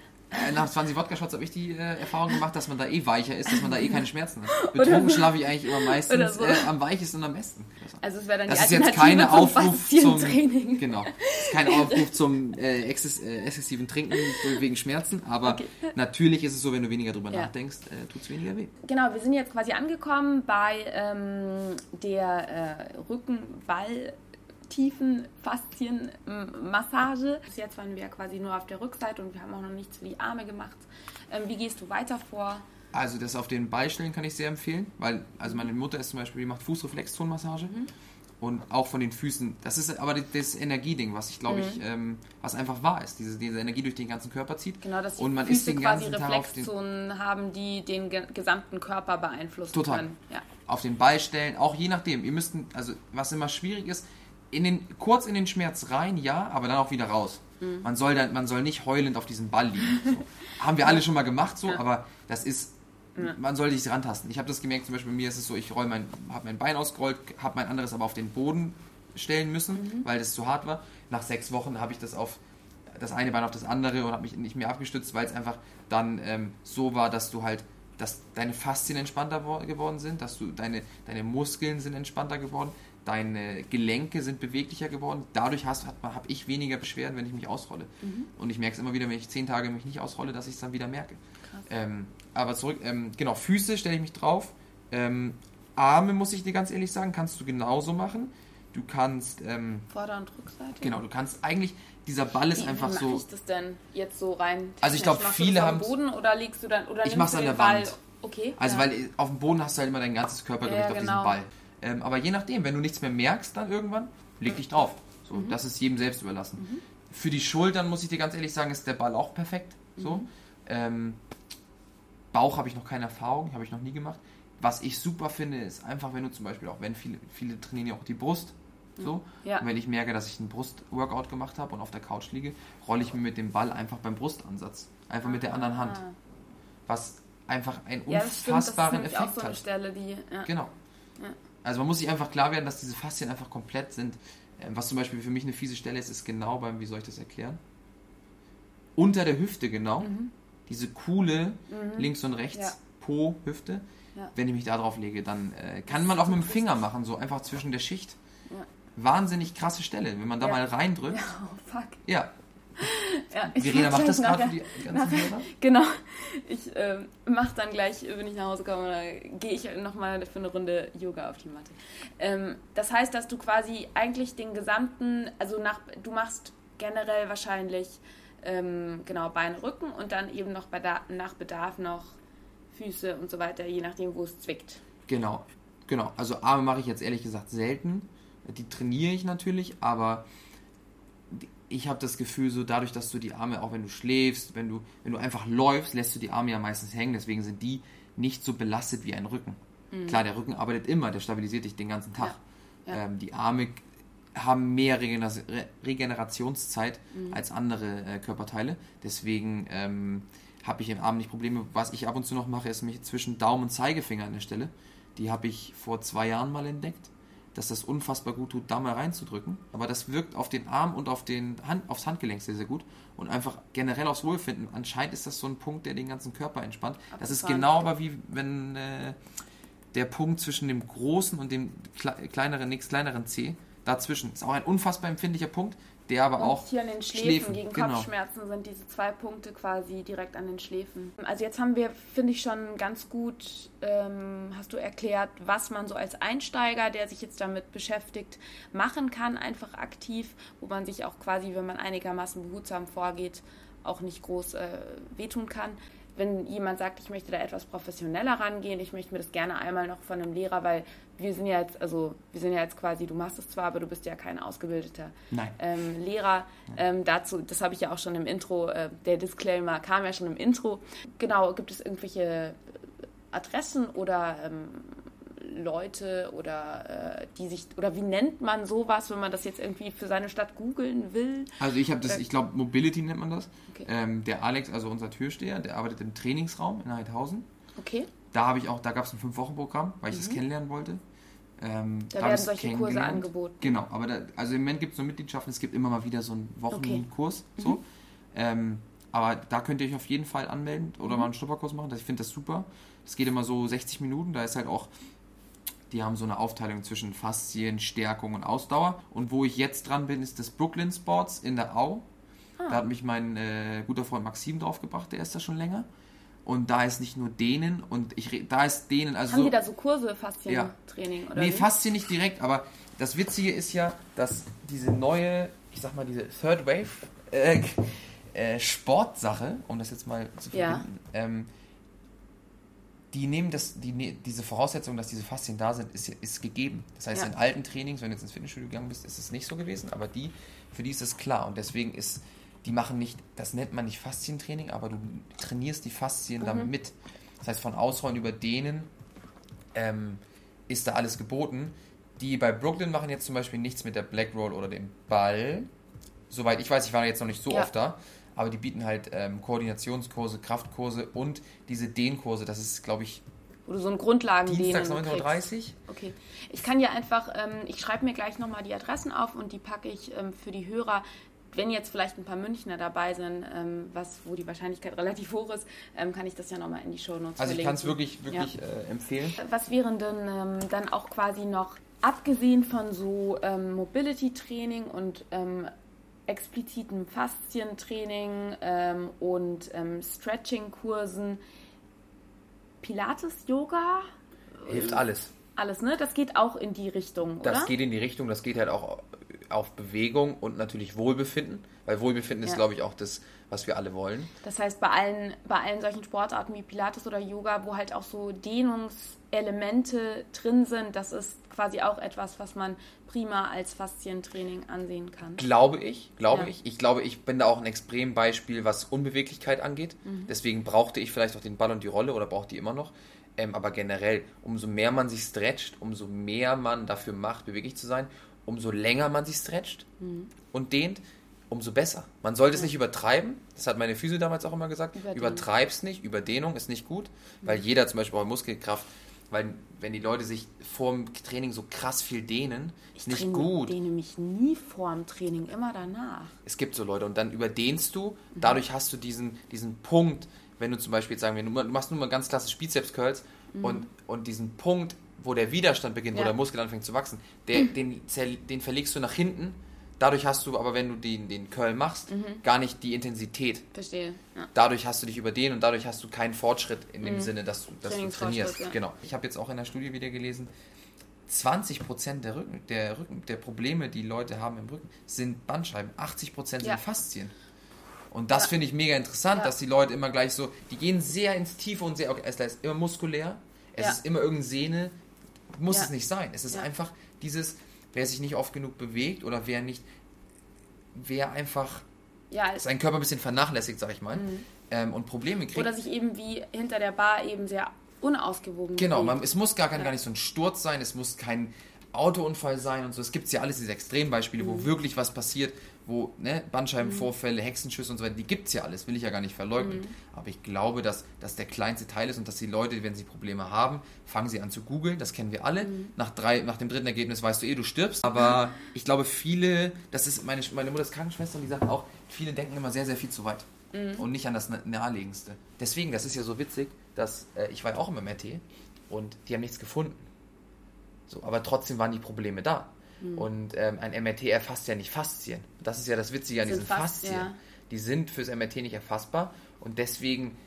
nach 20 Wodka-Shots habe ich die äh, Erfahrung gemacht, dass man da eh weicher ist, dass man da eh keine Schmerzen hat. Betrunken schlafe ich eigentlich immer meistens so. äh, am weichesten und am besten. also es wäre dann Das ist jetzt keine zum Aufruf zum Faszientraining. genau, kein Aufruf zum äh, exzess, äh, exzessiven Trinken wegen Schmerzen, aber Okay. natürlich ist es so, wenn du weniger drüber Ja. nachdenkst, äh, tut es weniger weh. Genau, wir sind jetzt quasi angekommen bei ähm, der äh, Rückenball. Tiefen Faszienmassage. Bis jetzt waren wir quasi nur auf der Rückseite und wir haben auch noch nichts für die Arme gemacht. Ähm, wie gehst du weiter vor? Also das auf den Beistellen kann ich sehr empfehlen, weil also meine Mutter ist zum Beispiel, die macht Fußreflexzonenmassage Mhm. und auch von den Füßen. Das ist aber das- Energieding, was ich glaube ich, Mhm. ähm, was einfach wahr ist, diese, diese Energie durch den ganzen Körper zieht. Genau, dass die und man ist Füße den quasi ganzen Tag auf den, Reflexzonen haben, die den ge gesamten Körper beeinflussen Total. können. Ja. auf den Beistellen, auch je nachdem. Ihr müsst, also was immer schwierig ist, in den, kurz in den Schmerz rein, ja, aber dann auch wieder raus. Mhm. Man, soll dann, man soll nicht heulend auf diesem Ball liegen. So. Haben wir alle schon mal gemacht so, aber das ist, man sollte sich rantasten. Ich habe das gemerkt, zum Beispiel bei mir ist es so, ich roll mein, habe mein Bein ausgerollt, habe mein anderes aber auf den Boden stellen müssen, Mhm. weil das zu hart war. Nach sechs Wochen habe ich das auf das eine Bein auf das andere und habe mich nicht mehr abgestützt, weil es einfach dann ähm, so war, dass du halt, dass deine Faszien entspannter wo- geworden sind, dass du deine, deine Muskeln sind entspannter geworden, deine Gelenke sind beweglicher geworden. Dadurch habe ich weniger Beschwerden, wenn ich mich ausrolle. Und ich merke es immer wieder, wenn ich zehn Tage mich nicht ausrolle, dass ich es dann wieder merke. Ähm, aber zurück, ähm, genau, Füße stelle ich mich drauf. Ähm, Arme, muss ich dir ganz ehrlich sagen, kannst du genauso machen. Du kannst, ähm, Vorder- und Rückseite. genau, du kannst eigentlich, dieser Ball ist Wie, einfach wie so. mache ich das denn jetzt so rein? Also ich technisch? glaub, Machst du viele haben's- Boden oder legst du dann oder Ich mach's an der Ball? Wand. Okay. Also, ja. weil auf dem Boden hast du halt immer dein ganzes Körpergewicht Ja, auf genau. diesem Ball. Ähm, aber je nachdem, wenn du nichts mehr merkst, dann irgendwann, leg dich drauf. So, Mhm. Das ist jedem selbst überlassen. Für die Schultern, muss ich dir ganz ehrlich sagen, ist der Ball auch perfekt. So. Mhm. Ähm, Bauch habe ich noch keine Erfahrung, habe ich noch nie gemacht. was ich super finde, ist einfach, wenn du zum Beispiel auch, wenn viele, viele trainieren ja auch die Brust, so. Ja. Und wenn ich merke, dass ich einen Brustworkout gemacht habe und auf der Couch liege, rolle ich mir mit dem Ball einfach beim Brustansatz. Einfach mit der anderen Hand. Ah. Was einfach einen Ja, das stimmt, das unfassbaren auch Effekt so hat. Stelle, die. Ja. Genau. Also man muss sich einfach klar werden, dass diese Faszien einfach komplett sind. Ähm, Was zum Beispiel für mich eine fiese Stelle ist, ist genau beim, wie soll ich das erklären? Unter der Hüfte genau. Mhm. Diese coole links und rechts Ja. Po-Hüfte. Ja. Wenn ich mich da drauf lege, dann äh, kann man auch mit dem Finger machen, so einfach zwischen der Schicht. Wahnsinnig krasse Stelle. Wenn man da Ja. mal reindrückt. Ja, oh fuck. Ja, Ja, ich Verena mach macht das gerade für die ganzen nachher-. Genau. Ich ähm, mache dann gleich, wenn ich nach Hause komme, gehe ich nochmal für eine Runde Yoga auf die Matte. Ähm, das heißt, dass du quasi eigentlich den gesamten, also nach, du machst generell wahrscheinlich ähm, genau Beine, Rücken und dann eben noch bei da, nach Bedarf noch Füße und so weiter, je nachdem, wo es zwickt. Genau, genau. Also Arme mache ich jetzt ehrlich gesagt selten. Die trainiere ich natürlich, aber ich habe das Gefühl, so dadurch, dass du die Arme, auch wenn du schläfst, wenn du, wenn du einfach läufst, lässt du die Arme ja meistens hängen. Deswegen sind die nicht so belastet wie ein Rücken. Klar, der Rücken arbeitet immer, der stabilisiert dich den ganzen Tag. Ja, ja. Ähm, die Arme haben mehr Regener Re Regenerationszeit Mhm. als andere äh, Körperteile. Deswegen ähm, habe ich im Arm nicht Probleme. Was ich ab und zu noch mache, ist mich zwischen Daumen und Zeigefinger an der Stelle. Die habe ich vor zwei Jahren mal entdeckt, dass das unfassbar gut tut, da mal reinzudrücken. Aber das wirkt auf den Arm und auf den Hand, aufs Handgelenk sehr, sehr gut. Und einfach generell aufs Wohlfinden. Anscheinend ist das so ein Punkt, der den ganzen Körper entspannt. Das ist Abgefahren. genau aber wie wenn äh, der Punkt zwischen dem großen und dem kle kleineren, nächst kleineren C dazwischen. Ist auch ein unfassbar empfindlicher Punkt, der aber Und auch hier an den Schläfen, Schläfen, gegen genau. Kopfschmerzen sind diese zwei Punkte quasi direkt an den Schläfen. Also jetzt haben wir, finde ich, schon ganz gut, ähm, hast du erklärt, was man so als Einsteiger, der sich jetzt damit beschäftigt, machen kann, einfach aktiv, wo man sich auch quasi, wenn man einigermaßen behutsam vorgeht, auch nicht groß äh, wehtun kann. Wenn jemand sagt, ich möchte da etwas professioneller rangehen, ich möchte mir das gerne einmal noch von einem Lehrer, weil wir sind ja jetzt, also wir sind ja jetzt quasi, du machst es zwar, aber du bist ja kein ausgebildeter ähm, Lehrer. Ähm, dazu, das habe ich ja auch schon im Intro, äh, der Disclaimer kam ja schon im Intro. Genau, gibt es irgendwelche äh, Adressen oder ähm, Leute oder äh, die sich, oder wie nennt man sowas, wenn man das jetzt irgendwie für seine Stadt googeln will? Also ich habe das, ich glaube Mobility nennt man das. Okay. Ähm, der Alex, also unser Türsteher, der arbeitet im Trainingsraum in Heidhausen. Okay, Da habe ich auch, da gab es ein Fünf-Wochen-Programm, weil ich das kennenlernen wollte. Ähm, Mhm. da werden solche Kurse angeboten. Genau, aber da, also im Moment gibt es nur Mitgliedschaften, es gibt immer mal wieder so einen Wochenkurs. Mhm. So. Ähm, aber da könnt ihr euch auf jeden Fall anmelden oder Mhm. mal einen Schnupperkurs machen. Ich finde das super. Das geht immer so 60 Minuten, da ist halt auch, die haben so eine Aufteilung zwischen Faszien, Stärkung und Ausdauer. Und wo ich jetzt dran bin, ist das Brooklyn Sports in der Au. Ah. Da hat mich mein äh, guter Freund Maxim draufgebracht, der ist da schon länger. Und da ist nicht nur Dehnen und ich da ist Dehnen, also Haben die da so Kurse, Faszientraining oder Nee, wie? Faszien nicht direkt, aber das Witzige ist ja, dass diese neue, ich sag mal, diese Third Wave äh, äh, Sportsache, um das jetzt mal zu Ja. verbinden, ähm, die nehmen das, die, ne- diese Voraussetzung, dass diese Faszien da sind, ist, ist gegeben. Das heißt, Ja. in alten Trainings, wenn du jetzt ins Fitnessstudio gegangen bist, ist es nicht so gewesen, aber die, für die ist es klar. Und deswegen ist, die machen nicht, das nennt man nicht Faszientraining, aber du trainierst die Faszien damit mit. Das heißt, von Ausrollen über Dehnen ähm, ist da alles geboten. Die bei Brooklyn machen jetzt zum Beispiel nichts mit der Black Roll oder dem Ball. Soweit ich weiß, ich war jetzt noch nicht so Ja. oft da, aber die bieten halt ähm, Koordinationskurse, Kraftkurse und diese Dehnkurse. Das ist, glaube ich, Wo du so ein Grundlagendehnen Dienstags kriegst. 9.30 Uhr. Okay. Ich kann ja einfach, ähm, ich schreibe mir gleich nochmal die Adressen auf und die packe ich ähm, für die Hörer. Wenn jetzt vielleicht ein paar Münchner dabei sind, ähm, was, wo die Wahrscheinlichkeit relativ hoch ist, ähm, kann ich das ja nochmal in die Shownotes Also ich kann es wirklich, wirklich äh, empfehlen. Was wären denn ähm, dann auch quasi noch, abgesehen von so ähm, Mobility-Training und ähm, explizitem Faszientraining ähm, und Stretching-Kursen, Pilates, Yoga, Hilft alles. alles, ne? Das geht auch in die Richtung, Das oder? geht in die Richtung, das geht halt auch auf Bewegung und natürlich Wohlbefinden, weil Wohlbefinden ist, Ja. glaube ich, auch das, was wir alle wollen. Das heißt, bei allen, bei allen solchen Sportarten wie Pilates oder Yoga, wo halt auch so Dehnungselemente drin sind, das ist quasi auch etwas, was man prima als Faszientraining ansehen kann. Glaube ich, glaube Ja. ich. Ich glaube, ich bin da auch ein Extrembeispiel, was Unbeweglichkeit angeht. Mhm. Deswegen brauchte ich vielleicht auch den Ball und die Rolle oder brauche die immer noch. Ähm, aber generell, umso mehr man sich stretcht, umso mehr man dafür macht, beweglich zu sein, umso länger man sich stretcht mhm. und dehnt, umso besser. Man sollte es nicht übertreiben. Das hat meine Physio damals auch immer gesagt. Übertreib es nicht. Überdehnung ist nicht gut, weil mhm. jeder zum Beispiel braucht Muskelkraft. Weil wenn die Leute sich vor dem Training so krass viel dehnen, ist ich nicht gut. Ich dehne mich nie vor dem Training, immer danach. Es gibt so Leute und dann überdehnst du. Mhm. Dadurch hast du diesen, diesen Punkt, wenn du zum Beispiel jetzt sagen, du machst nur mal ganz klassisch Bizeps-Curls mhm. und, und diesen Punkt, wo der Widerstand beginnt, ja. wo der Muskel anfängt zu wachsen, der, mhm. den, den verlegst du nach hinten. Dadurch hast du aber, wenn du den, den Curl machst, mhm. gar nicht die Intensität. Verstehe. Ja. Dadurch hast du dich überdehnt und dadurch hast du keinen Fortschritt in dem mhm. Sinne, dass du, dass du trainierst. Ja. Genau. Ich habe jetzt auch in der Studie wieder gelesen, 20% der, Rücken, der, Rücken, der Probleme, die Leute haben im Rücken, sind Bandscheiben. 80% sind. Faszien. Und das ja. finde ich mega interessant, ja. dass die Leute immer gleich so, die gehen sehr ins Tiefe und sehr, okay, es ist immer muskulär, es ja. ist immer irgendeine Sehne, muss es nicht sein. Es ist einfach dieses, wer sich nicht oft genug bewegt oder wer nicht, wer einfach seinen Körper ein bisschen vernachlässigt, sag ich mal, mhm. ähm, und Probleme kriegt. Oder sich eben wie hinter der Bar eben sehr unausgewogen Genau, man, es muss gar, gar, gar nicht so ein Sturz sein, es muss kein Autounfall sein und so. Es gibt ja alles diese Extrembeispiele, mhm. wo wirklich was passiert, wo ne, Bandscheibenvorfälle, mhm. Hexenschüsse und so weiter, die gibt es ja alles, will ich ja gar nicht verleugnen. Mhm. Aber ich glaube, dass das der kleinste Teil ist und dass die Leute, wenn sie Probleme haben, fangen sie an zu googeln, das kennen wir alle. Mhm. Nach, drei, nach dem dritten Ergebnis weißt du eh, du stirbst. Aber ich glaube, viele, das ist meine, meine Mutter ist Krankenschwester und die sagt auch, viele denken immer sehr, sehr viel zu weit. Mhm. Und nicht an das Naheliegendste. Deswegen, das ist ja so witzig, dass äh, ich war ja auch im MRT und die haben nichts gefunden. So, aber trotzdem waren die Probleme da. Mhm. Und ähm, ein MRT erfasst ja nicht Faszien. Das ist ja das Witzige an diesen Faszien. Ja. Die sind fürs MRT nicht erfassbar und deswegen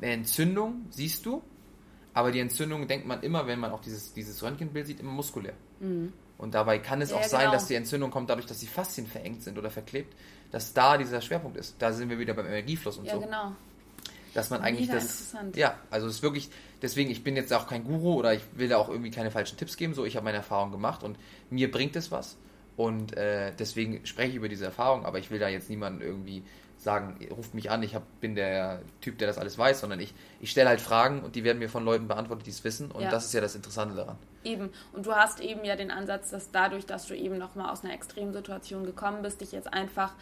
eine Entzündung siehst du, aber die Entzündung denkt man immer, wenn man auch dieses, dieses Röntgenbild sieht, immer muskulär. Mhm. Und dabei kann es ja, auch genau. sein, dass die Entzündung kommt dadurch, dass die Faszien verengt sind oder verklebt, dass da dieser Schwerpunkt ist. Da sind wir wieder beim Energiefluss und ja, so. Ja, genau dass man eigentlich das. Ja, also es ist wirklich, deswegen, ich bin jetzt auch kein Guru oder ich will da auch irgendwie keine falschen Tipps geben, so ich habe meine Erfahrung gemacht und mir bringt es was. Und äh, deswegen spreche ich über diese Erfahrung, aber ich will da jetzt niemanden irgendwie sagen, ruft mich an, ich hab, bin der Typ, der das alles weiß, sondern ich, ich stelle halt Fragen und die werden mir von Leuten beantwortet, die es wissen. Und ja. das ist ja das Interessante daran. Eben. Und du hast eben ja den Ansatz, dass dadurch, dass du eben nochmal aus einer Extremsituation gekommen bist, dich jetzt einfach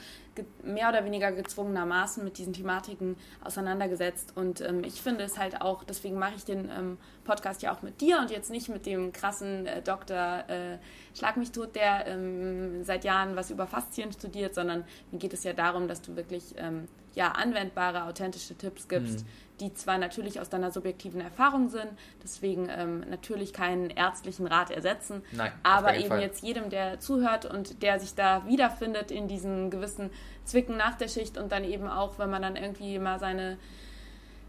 mehr oder weniger gezwungenermaßen mit diesen Thematiken auseinandergesetzt. Und ähm, ich finde es halt auch, deswegen mache ich den ähm, Podcast ja auch mit dir und jetzt nicht mit dem krassen äh, Doktor äh, Schlag mich tot, der ähm, seit Jahren was über Faszien studiert, sondern mir geht es ja darum, dass du wirklich ähm, ja, anwendbare, authentische Tipps gibst, mhm. Die zwar natürlich aus deiner subjektiven Erfahrung sind, deswegen ähm, natürlich keinen ärztlichen Rat ersetzen, Nein, aber eben Fall. jetzt jedem, der zuhört und der sich da wiederfindet in diesen gewissen Zwicken nach der Schicht und dann eben auch, wenn man dann irgendwie mal seine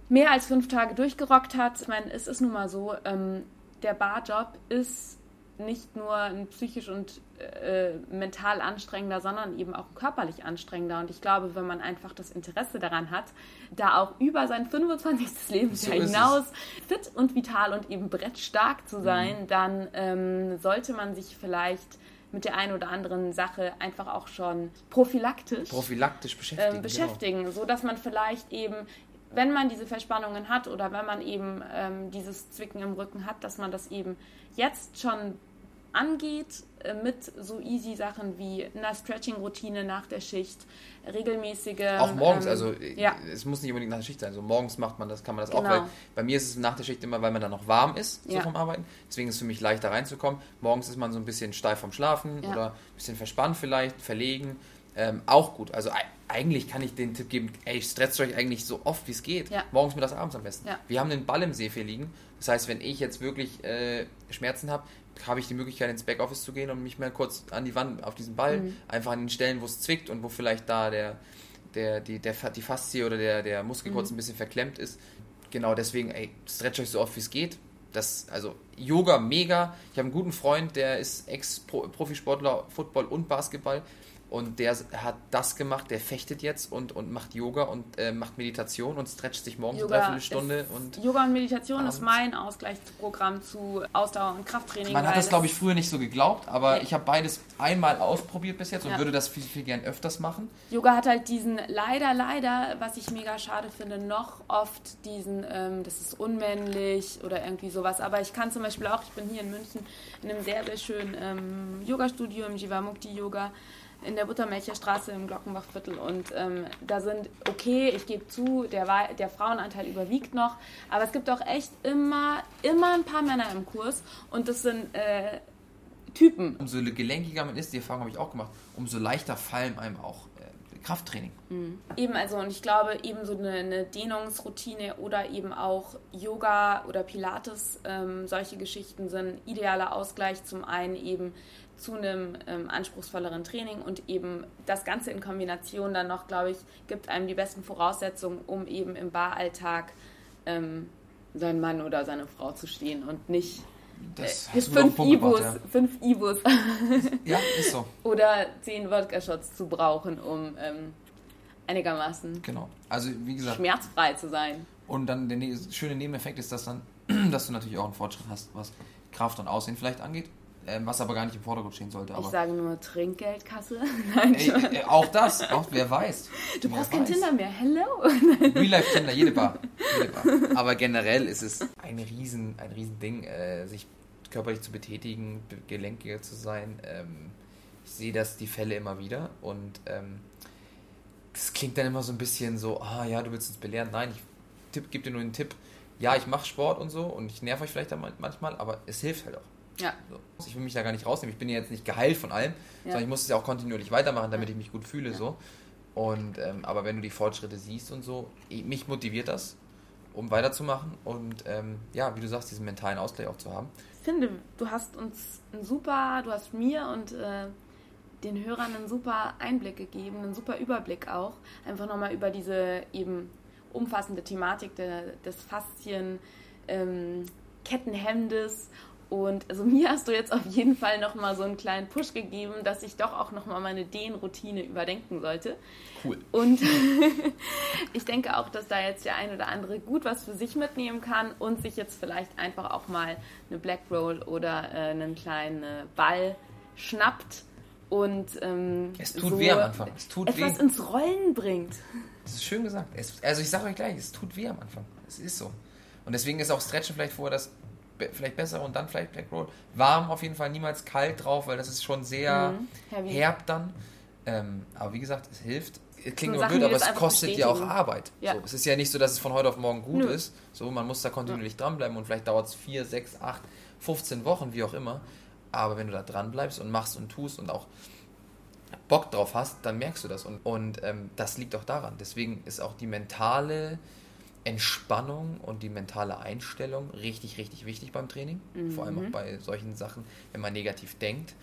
mehr als fünf Tage durchgerockt hat. Ich meine, es ist nun mal so, ähm, der Barjob ist nicht nur ein psychisch und äh, mental anstrengender, sondern eben auch körperlich anstrengender. Und ich glaube, wenn man einfach das Interesse daran hat, da auch über sein 25. Lebensjahr so hinaus fit und vital und eben brettstark zu sein, mhm. dann ähm, sollte man sich vielleicht mit der einen oder anderen Sache einfach auch schon prophylaktisch, prophylaktisch beschäftigen, äh, genau. beschäftigen genau. so dass man vielleicht eben wenn man diese Verspannungen hat oder wenn man eben ähm, dieses Zwicken im Rücken hat, dass man das eben jetzt schon angeht äh, mit so easy Sachen wie einer Stretching-Routine nach der Schicht, regelmäßige. Auch morgens, ähm, also ja. es muss nicht unbedingt nach der Schicht sein. So morgens macht man das, kann man das genau. auch. Weil bei mir ist es nach der Schicht immer, weil man dann noch warm ist, so ja. vom Arbeiten. Deswegen ist es für mich leichter reinzukommen. Morgens ist man so ein bisschen steif vom Schlafen ja. oder ein bisschen verspannt vielleicht, verlegen. Ähm, auch gut. Also eigentlich kann ich den Tipp geben, ey, stretcht euch eigentlich so oft wie es geht. Ja. Morgens, mittags, abends am besten. Ja. Wir haben den Ball im See hier liegen. Das heißt, wenn ich jetzt wirklich äh, Schmerzen habe, habe ich die Möglichkeit ins Backoffice zu gehen und mich mal kurz an die Wand auf diesen Ball, mhm. einfach an den Stellen, wo es zwickt und wo vielleicht da der, der, die, der, die Faszie oder der, der Muskel kurz mhm. ein bisschen verklemmt ist. Genau deswegen, ey, stretch euch so oft wie es geht. Das, also Yoga mega. Ich habe einen guten Freund, der ist Ex-Profisportler, Football und Basketball. Und der hat das gemacht, der fechtet jetzt und, und macht Yoga und äh, macht Meditation und stretcht sich morgens Yoga eine Dreiviertelstunde. Und Yoga und Meditation abends. ist mein Ausgleichsprogramm zu Ausdauer- und Krafttraining. man hat das, glaube ich, früher nicht so geglaubt, aber Nee. ich habe beides einmal ausprobiert bis jetzt und Ja. würde das viel, viel gern öfters machen. Yoga hat halt diesen, leider, leider, was ich mega schade finde, noch oft diesen, ähm, das ist unmännlich oder irgendwie sowas. Aber ich kann zum Beispiel auch, ich bin hier in München in einem sehr, sehr schönen ähm, Yoga-Studio im Jivamukti Yoga in der Buttermelcher Straße im Glockenbachviertel und ähm, da sind, okay, ich gebe zu, der, der Frauenanteil überwiegt noch, aber es gibt auch echt immer, immer ein paar Männer im Kurs und das sind äh, Typen. Umso gelenkiger man ist, die Erfahrung habe ich auch gemacht, umso leichter fallen einem auch äh, Krafttraining. Eben, also und ich glaube, eben so eine, eine Dehnungsroutine oder eben auch Yoga oder Pilates, ähm, solche Geschichten sind idealer Ausgleich zum einen eben zu einem ähm, anspruchsvolleren Training und eben das Ganze in Kombination dann noch, glaube ich, gibt einem die besten Voraussetzungen, um eben im Baralltag ähm, seinen Mann oder seine Frau zu stehen und nicht Das äh, fünf Ibus, gebracht, fünf Ibus ja. ja, ist so. oder zehn Wodka-Shots zu brauchen, um ähm, einigermaßen Genau. Also wie gesagt, schmerzfrei zu sein. und dann der ne schöne Nebeneffekt ist, dass dann, dass du natürlich auch einen Fortschritt hast, was Kraft und Aussehen vielleicht angeht, ähm, was aber gar nicht im Vordergrund stehen sollte. Ich sage nur Trinkgeldkasse. Nein, ey, äh, auch das, auch wer weiß. du brauchst kein. Tinder mehr. Hello? Real Life Tinder, jede Bar. Jede Bar. Aber generell ist es ein riesen, ein riesen Ding, äh, sich körperlich zu betätigen, be- gelenkiger zu sein. Ähm, ich sehe das die Fälle immer wieder und ähm, das klingt dann immer so ein bisschen so, ah ja, du willst uns belehren. Nein, ich tipp, gebe dir nur einen Tipp. Ja, ich mache Sport und so und ich nerv euch vielleicht manchmal, aber es hilft halt auch. Ja. So. Ich will mich da gar nicht rausnehmen. Ich bin ja jetzt nicht geheilt von allem, Ja. sondern ich muss es ja auch kontinuierlich weitermachen, damit ich mich gut fühle. So. Und, ähm, aber wenn du die Fortschritte siehst und so, mich motiviert das, um weiterzumachen und ähm, ja, wie du sagst, diesen mentalen Ausgleich auch zu haben. Ich finde, du hast uns ein super, du hast mir und äh, den Hörern einen super Einblick gegeben, einen super Überblick auch. Einfach nochmal über diese eben umfassende Thematik der, des Faszien, ähm, Kettenhemdes. Und also mir hast du jetzt auf jeden Fall nochmal so einen kleinen Push gegeben, dass ich doch auch nochmal meine Dehnroutine überdenken sollte. Cool. Und ich denke auch, dass da jetzt der ein oder andere gut was für sich mitnehmen kann und sich jetzt vielleicht einfach auch mal eine Black Roll oder äh, einen kleinen äh, Ball schnappt und ähm, Es tut so weh am Anfang. Es tut etwas weh. ins Rollen bringt. Das ist schön gesagt. Es, also ich sage euch gleich, es tut weh am Anfang. Es ist so. Und deswegen ist auch Stretchen vielleicht vorher das be- vielleicht besser und dann vielleicht Black Roll. Warm auf jeden Fall, niemals kalt drauf, weil das ist schon sehr Mhm. Herb dann. Ähm, aber wie gesagt, es hilft. Es klingt So immer blöd, aber es kostet ja auch bestätigen. Arbeit. Ja. So, es ist ja nicht so, dass es von heute auf morgen gut Nö. ist. So, man muss da kontinuierlich dranbleiben und vielleicht dauert es 4, 6, 8, 15 Wochen, wie auch immer. Aber wenn du da dran bleibst und machst und tust und auch Bock drauf hast, dann merkst du das. Und, und ähm, das liegt auch daran. Deswegen ist auch die mentale Entspannung und die mentale Einstellung richtig, richtig wichtig beim Training. Vor allem auch bei solchen Sachen, wenn man negativ denkt.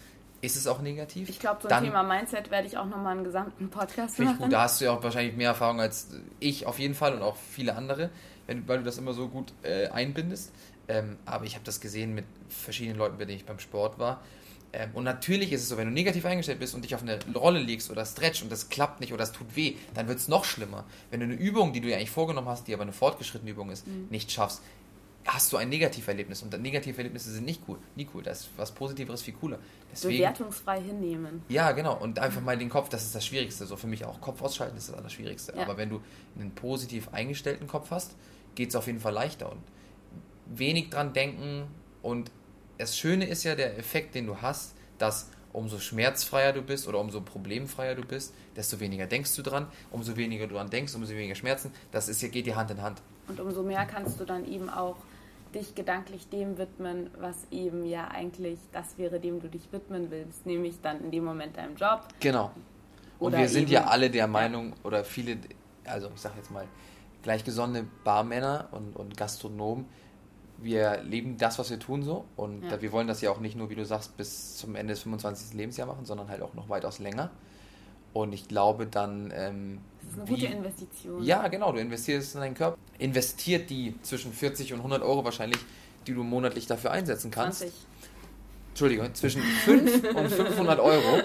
Ist es auch negativ? Ich glaube, zum Dann- Thema Mindset werde ich auch nochmal einen gesamten Podcast machen. gut. Da hast du ja auch wahrscheinlich mehr Erfahrung als ich auf jeden Fall und auch viele andere, wenn, weil du das immer so gut äh, einbindest. Ähm, aber ich habe das gesehen mit verschiedenen Leuten, bei denen ich beim Sport war. Ähm, und natürlich ist es so, wenn du negativ eingestellt bist und dich auf eine Rolle legst oder stretch und das klappt nicht oder es tut weh, dann wird es noch schlimmer. Wenn du eine Übung, die du ja eigentlich vorgenommen hast, die aber eine fortgeschrittene Übung ist, nicht schaffst, hast du ein Negativerlebnis. Und Negativerlebnisse sind nicht cool. Nie cool. Das ist was Positiveres viel cooler. Deswegen, Bewertungsfrei hinnehmen. ja, genau. Und einfach mal den Kopf, das ist das Schwierigste. So für mich auch Kopf ausschalten ist das Allerschwierigste. Ja. Aber wenn du einen positiv eingestellten Kopf hast, geht es auf jeden Fall leichter. Und wenig dran denken. Und das Schöne ist ja der Effekt, den du hast, dass umso schmerzfreier du bist oder umso problemfreier du bist, desto weniger denkst du dran. Umso weniger du dran denkst, umso weniger Schmerzen. Das ist ja, geht dir Hand in Hand. Und umso mehr kannst du dann eben auch dich gedanklich dem widmen, was eben ja eigentlich das wäre, dem du dich widmen willst, nämlich dann in dem Moment deinem Job. Genau. Und wir sind ja alle der Meinung, oder viele, also ich sag jetzt mal, gleichgesonnene Barmänner und, und Gastronomen, wir leben das, was wir tun so. Und Ja. wir wollen das ja auch nicht nur, wie du sagst, bis zum Ende des 25. Lebensjahr machen, sondern halt auch noch weitaus länger. Und ich glaube dann. Ähm, Das ist eine wie- gute Investition. Ja, genau, du investierst in deinen Körper. Investiert die zwischen 40 und 100 Euro wahrscheinlich, die du monatlich dafür einsetzen kannst. 20. Entschuldigung, zwischen 5 und 500 Euro,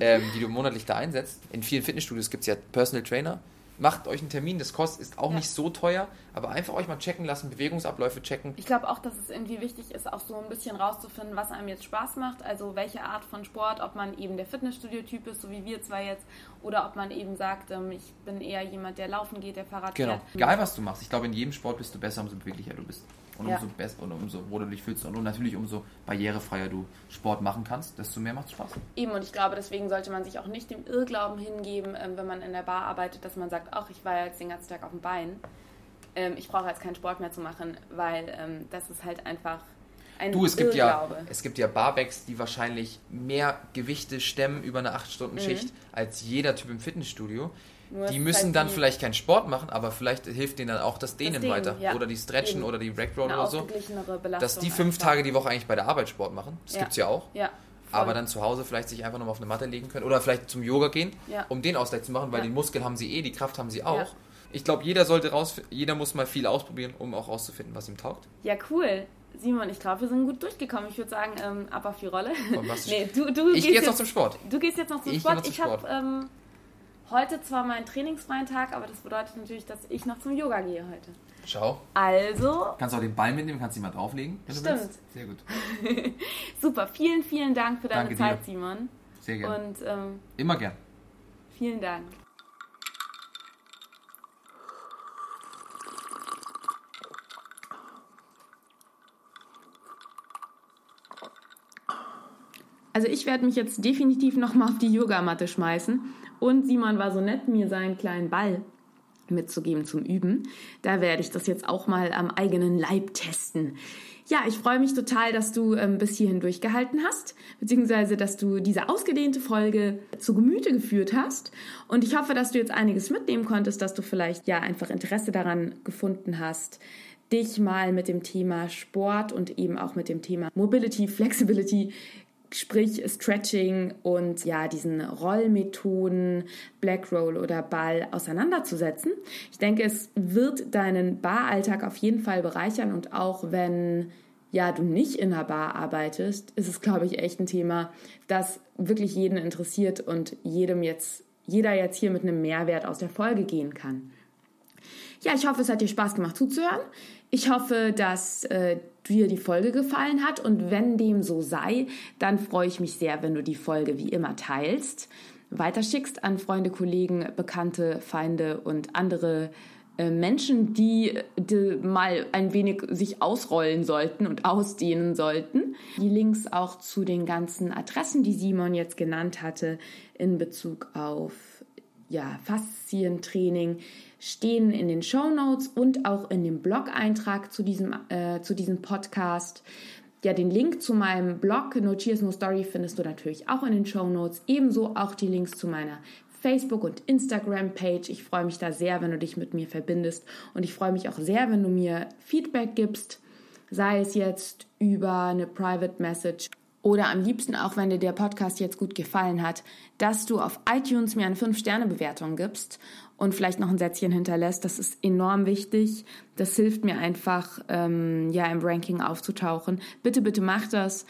ähm, die du monatlich da einsetzt. In vielen Fitnessstudios gibt es ja Personal Trainer. Macht euch einen Termin, das kostet, ist auch ja. nicht so teuer, aber einfach euch mal checken lassen, Bewegungsabläufe checken. Ich glaube auch, dass es irgendwie wichtig ist, auch so ein bisschen rauszufinden, was einem jetzt Spaß macht, also welche Art von Sport, ob man eben der Fitnessstudio-Typ ist, so wie wir zwei jetzt, oder ob man eben sagt, ähm, ich bin eher jemand, der laufen geht, der Fahrrad genau. fährt. Genau, egal was du machst. Ich glaube, in jedem Sport bist du besser, umso beweglicher du bist und ja. umso besser und umso wohler du dich fühlst und natürlich umso barrierefreier du Sport machen kannst, desto mehr macht es Spaß. Eben und ich glaube, deswegen sollte man sich auch nicht dem Irrglauben hingeben, ähm, wenn man in der Bar arbeitet, dass man sagt, ach, ich war jetzt den ganzen Tag auf dem Bein. Ähm, ich brauche jetzt keinen Sport mehr zu machen, weil ähm, das ist halt einfach ein du, es gibt ja es gibt ja Barbacks, die wahrscheinlich mehr Gewichte stemmen über eine 8-Stunden-Schicht mhm. als jeder Typ im Fitnessstudio. Nur die müssen halt dann vielleicht keinen Sport machen, aber vielleicht hilft denen dann auch das Dehnen, Dehnen weiter. Ja. Oder die Stretchen Eben. oder die Rackroll oder so. Dass die fünf Tage die Woche eigentlich bei der Arbeit Sport machen. Das ja. gibt es ja auch. Ja. Aber dann zu Hause vielleicht sich einfach nochmal auf eine Matte legen können. Oder vielleicht zum Yoga gehen, ja. um den Ausgleich zu machen, weil die Muskeln haben sie eh, die Kraft haben sie auch. Ich glaube, jeder sollte raus, jeder muss mal viel ausprobieren, um auch rauszufinden, was ihm taugt. Ja, cool. Simon, ich glaube, wir sind gut durchgekommen. Ich würde sagen, ähm, ab auf die Rolle. nee, du, du ich gehe jetzt noch zum Sport. Du gehst jetzt noch zum ich Sport. Noch zum ich habe ähm, heute zwar meinen trainingsfreien Tag, aber das bedeutet natürlich, dass ich noch zum Yoga gehe heute. Schau. Also. Kannst du auch den Ball mitnehmen, kannst ihn mal drauflegen. Stimmt. Sehr gut. Super, vielen, vielen Dank für deine Danke Zeit, dir. Simon. Sehr gerne. Und, ähm, Immer gern. Vielen Dank. Also ich werde mich jetzt definitiv nochmal auf die Yogamatte schmeißen. Und Simon war so nett, mir seinen kleinen Ball mitzugeben zum Üben. Da werde ich das jetzt auch mal am eigenen Leib testen. Ja, ich freue mich total, dass du ähm, bis hierhin durchgehalten hast, beziehungsweise dass du diese ausgedehnte Folge zu Gemüte geführt hast. Und ich hoffe, dass du jetzt einiges mitnehmen konntest, dass du vielleicht ja einfach Interesse daran gefunden hast, dich mal mit dem Thema Sport und eben auch mit dem Thema Mobility, Flexibility sprich Stretching und ja, diesen Rollmethoden, Black Roll oder Ball auseinanderzusetzen. Ich denke, es wird deinen Baralltag auf jeden Fall bereichern und auch wenn ja, du nicht in einer Bar arbeitest, ist es, glaube ich, echt ein Thema, das wirklich jeden interessiert und jedem jetzt, jeder jetzt hier mit einem Mehrwert aus der Folge gehen kann. Ja, ich hoffe, es hat dir Spaß gemacht zuzuhören. Ich hoffe, dass äh, dir die Folge gefallen hat und wenn dem so sei, dann freue ich mich sehr, wenn du die Folge wie immer teilst, weiterschickst an Freunde, Kollegen, Bekannte, Feinde und andere äh, Menschen, die, die, mal ein wenig sich ausrollen sollten und ausdehnen sollten. Die Links auch zu den ganzen Adressen, die Simon jetzt genannt hatte, in Bezug auf ja, Faszientraining, stehen in den Show Notes und auch in dem Blog-Eintrag zu diesem, äh, zu diesem Podcast. Ja, den Link zu meinem Blog No Cheers No Story findest du natürlich auch in den Show Notes. Ebenso auch die Links zu meiner Facebook- und Instagram-Page. Ich freue mich da sehr, wenn du dich mit mir verbindest. Und ich freue mich auch sehr, wenn du mir Feedback gibst, sei es jetzt über eine Private Message oder am liebsten auch, wenn dir der Podcast jetzt gut gefallen hat, dass du auf iTunes mir eine 5-Sterne-Bewertung gibst und vielleicht noch ein Sätzchen hinterlässt. Das ist enorm wichtig. Das hilft mir einfach, ähm, ja, im Ranking aufzutauchen. Bitte, bitte mach das.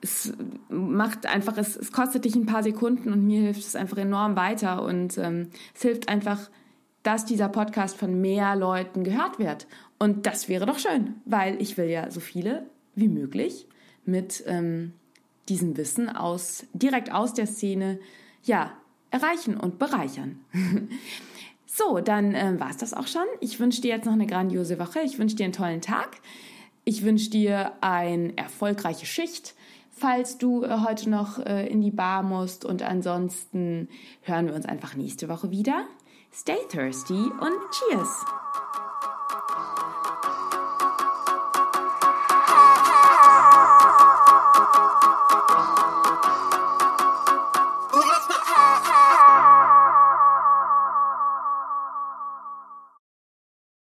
Es macht einfach, es, es kostet dich ein paar Sekunden und mir hilft es einfach enorm weiter und ähm, es hilft einfach, dass dieser Podcast von mehr Leuten gehört wird. Und das wäre doch schön, weil ich will ja so viele wie möglich mit ähm, diesem Wissen aus, direkt aus der Szene, ja, erreichen und bereichern. so, dann äh, war es das auch schon. Ich wünsche dir jetzt noch eine grandiose Woche. Ich wünsche dir einen tollen Tag. Ich wünsche dir eine erfolgreiche Schicht, falls du äh, heute noch äh, in die Bar musst. Und ansonsten hören wir uns einfach nächste Woche wieder. Stay thirsty und cheers!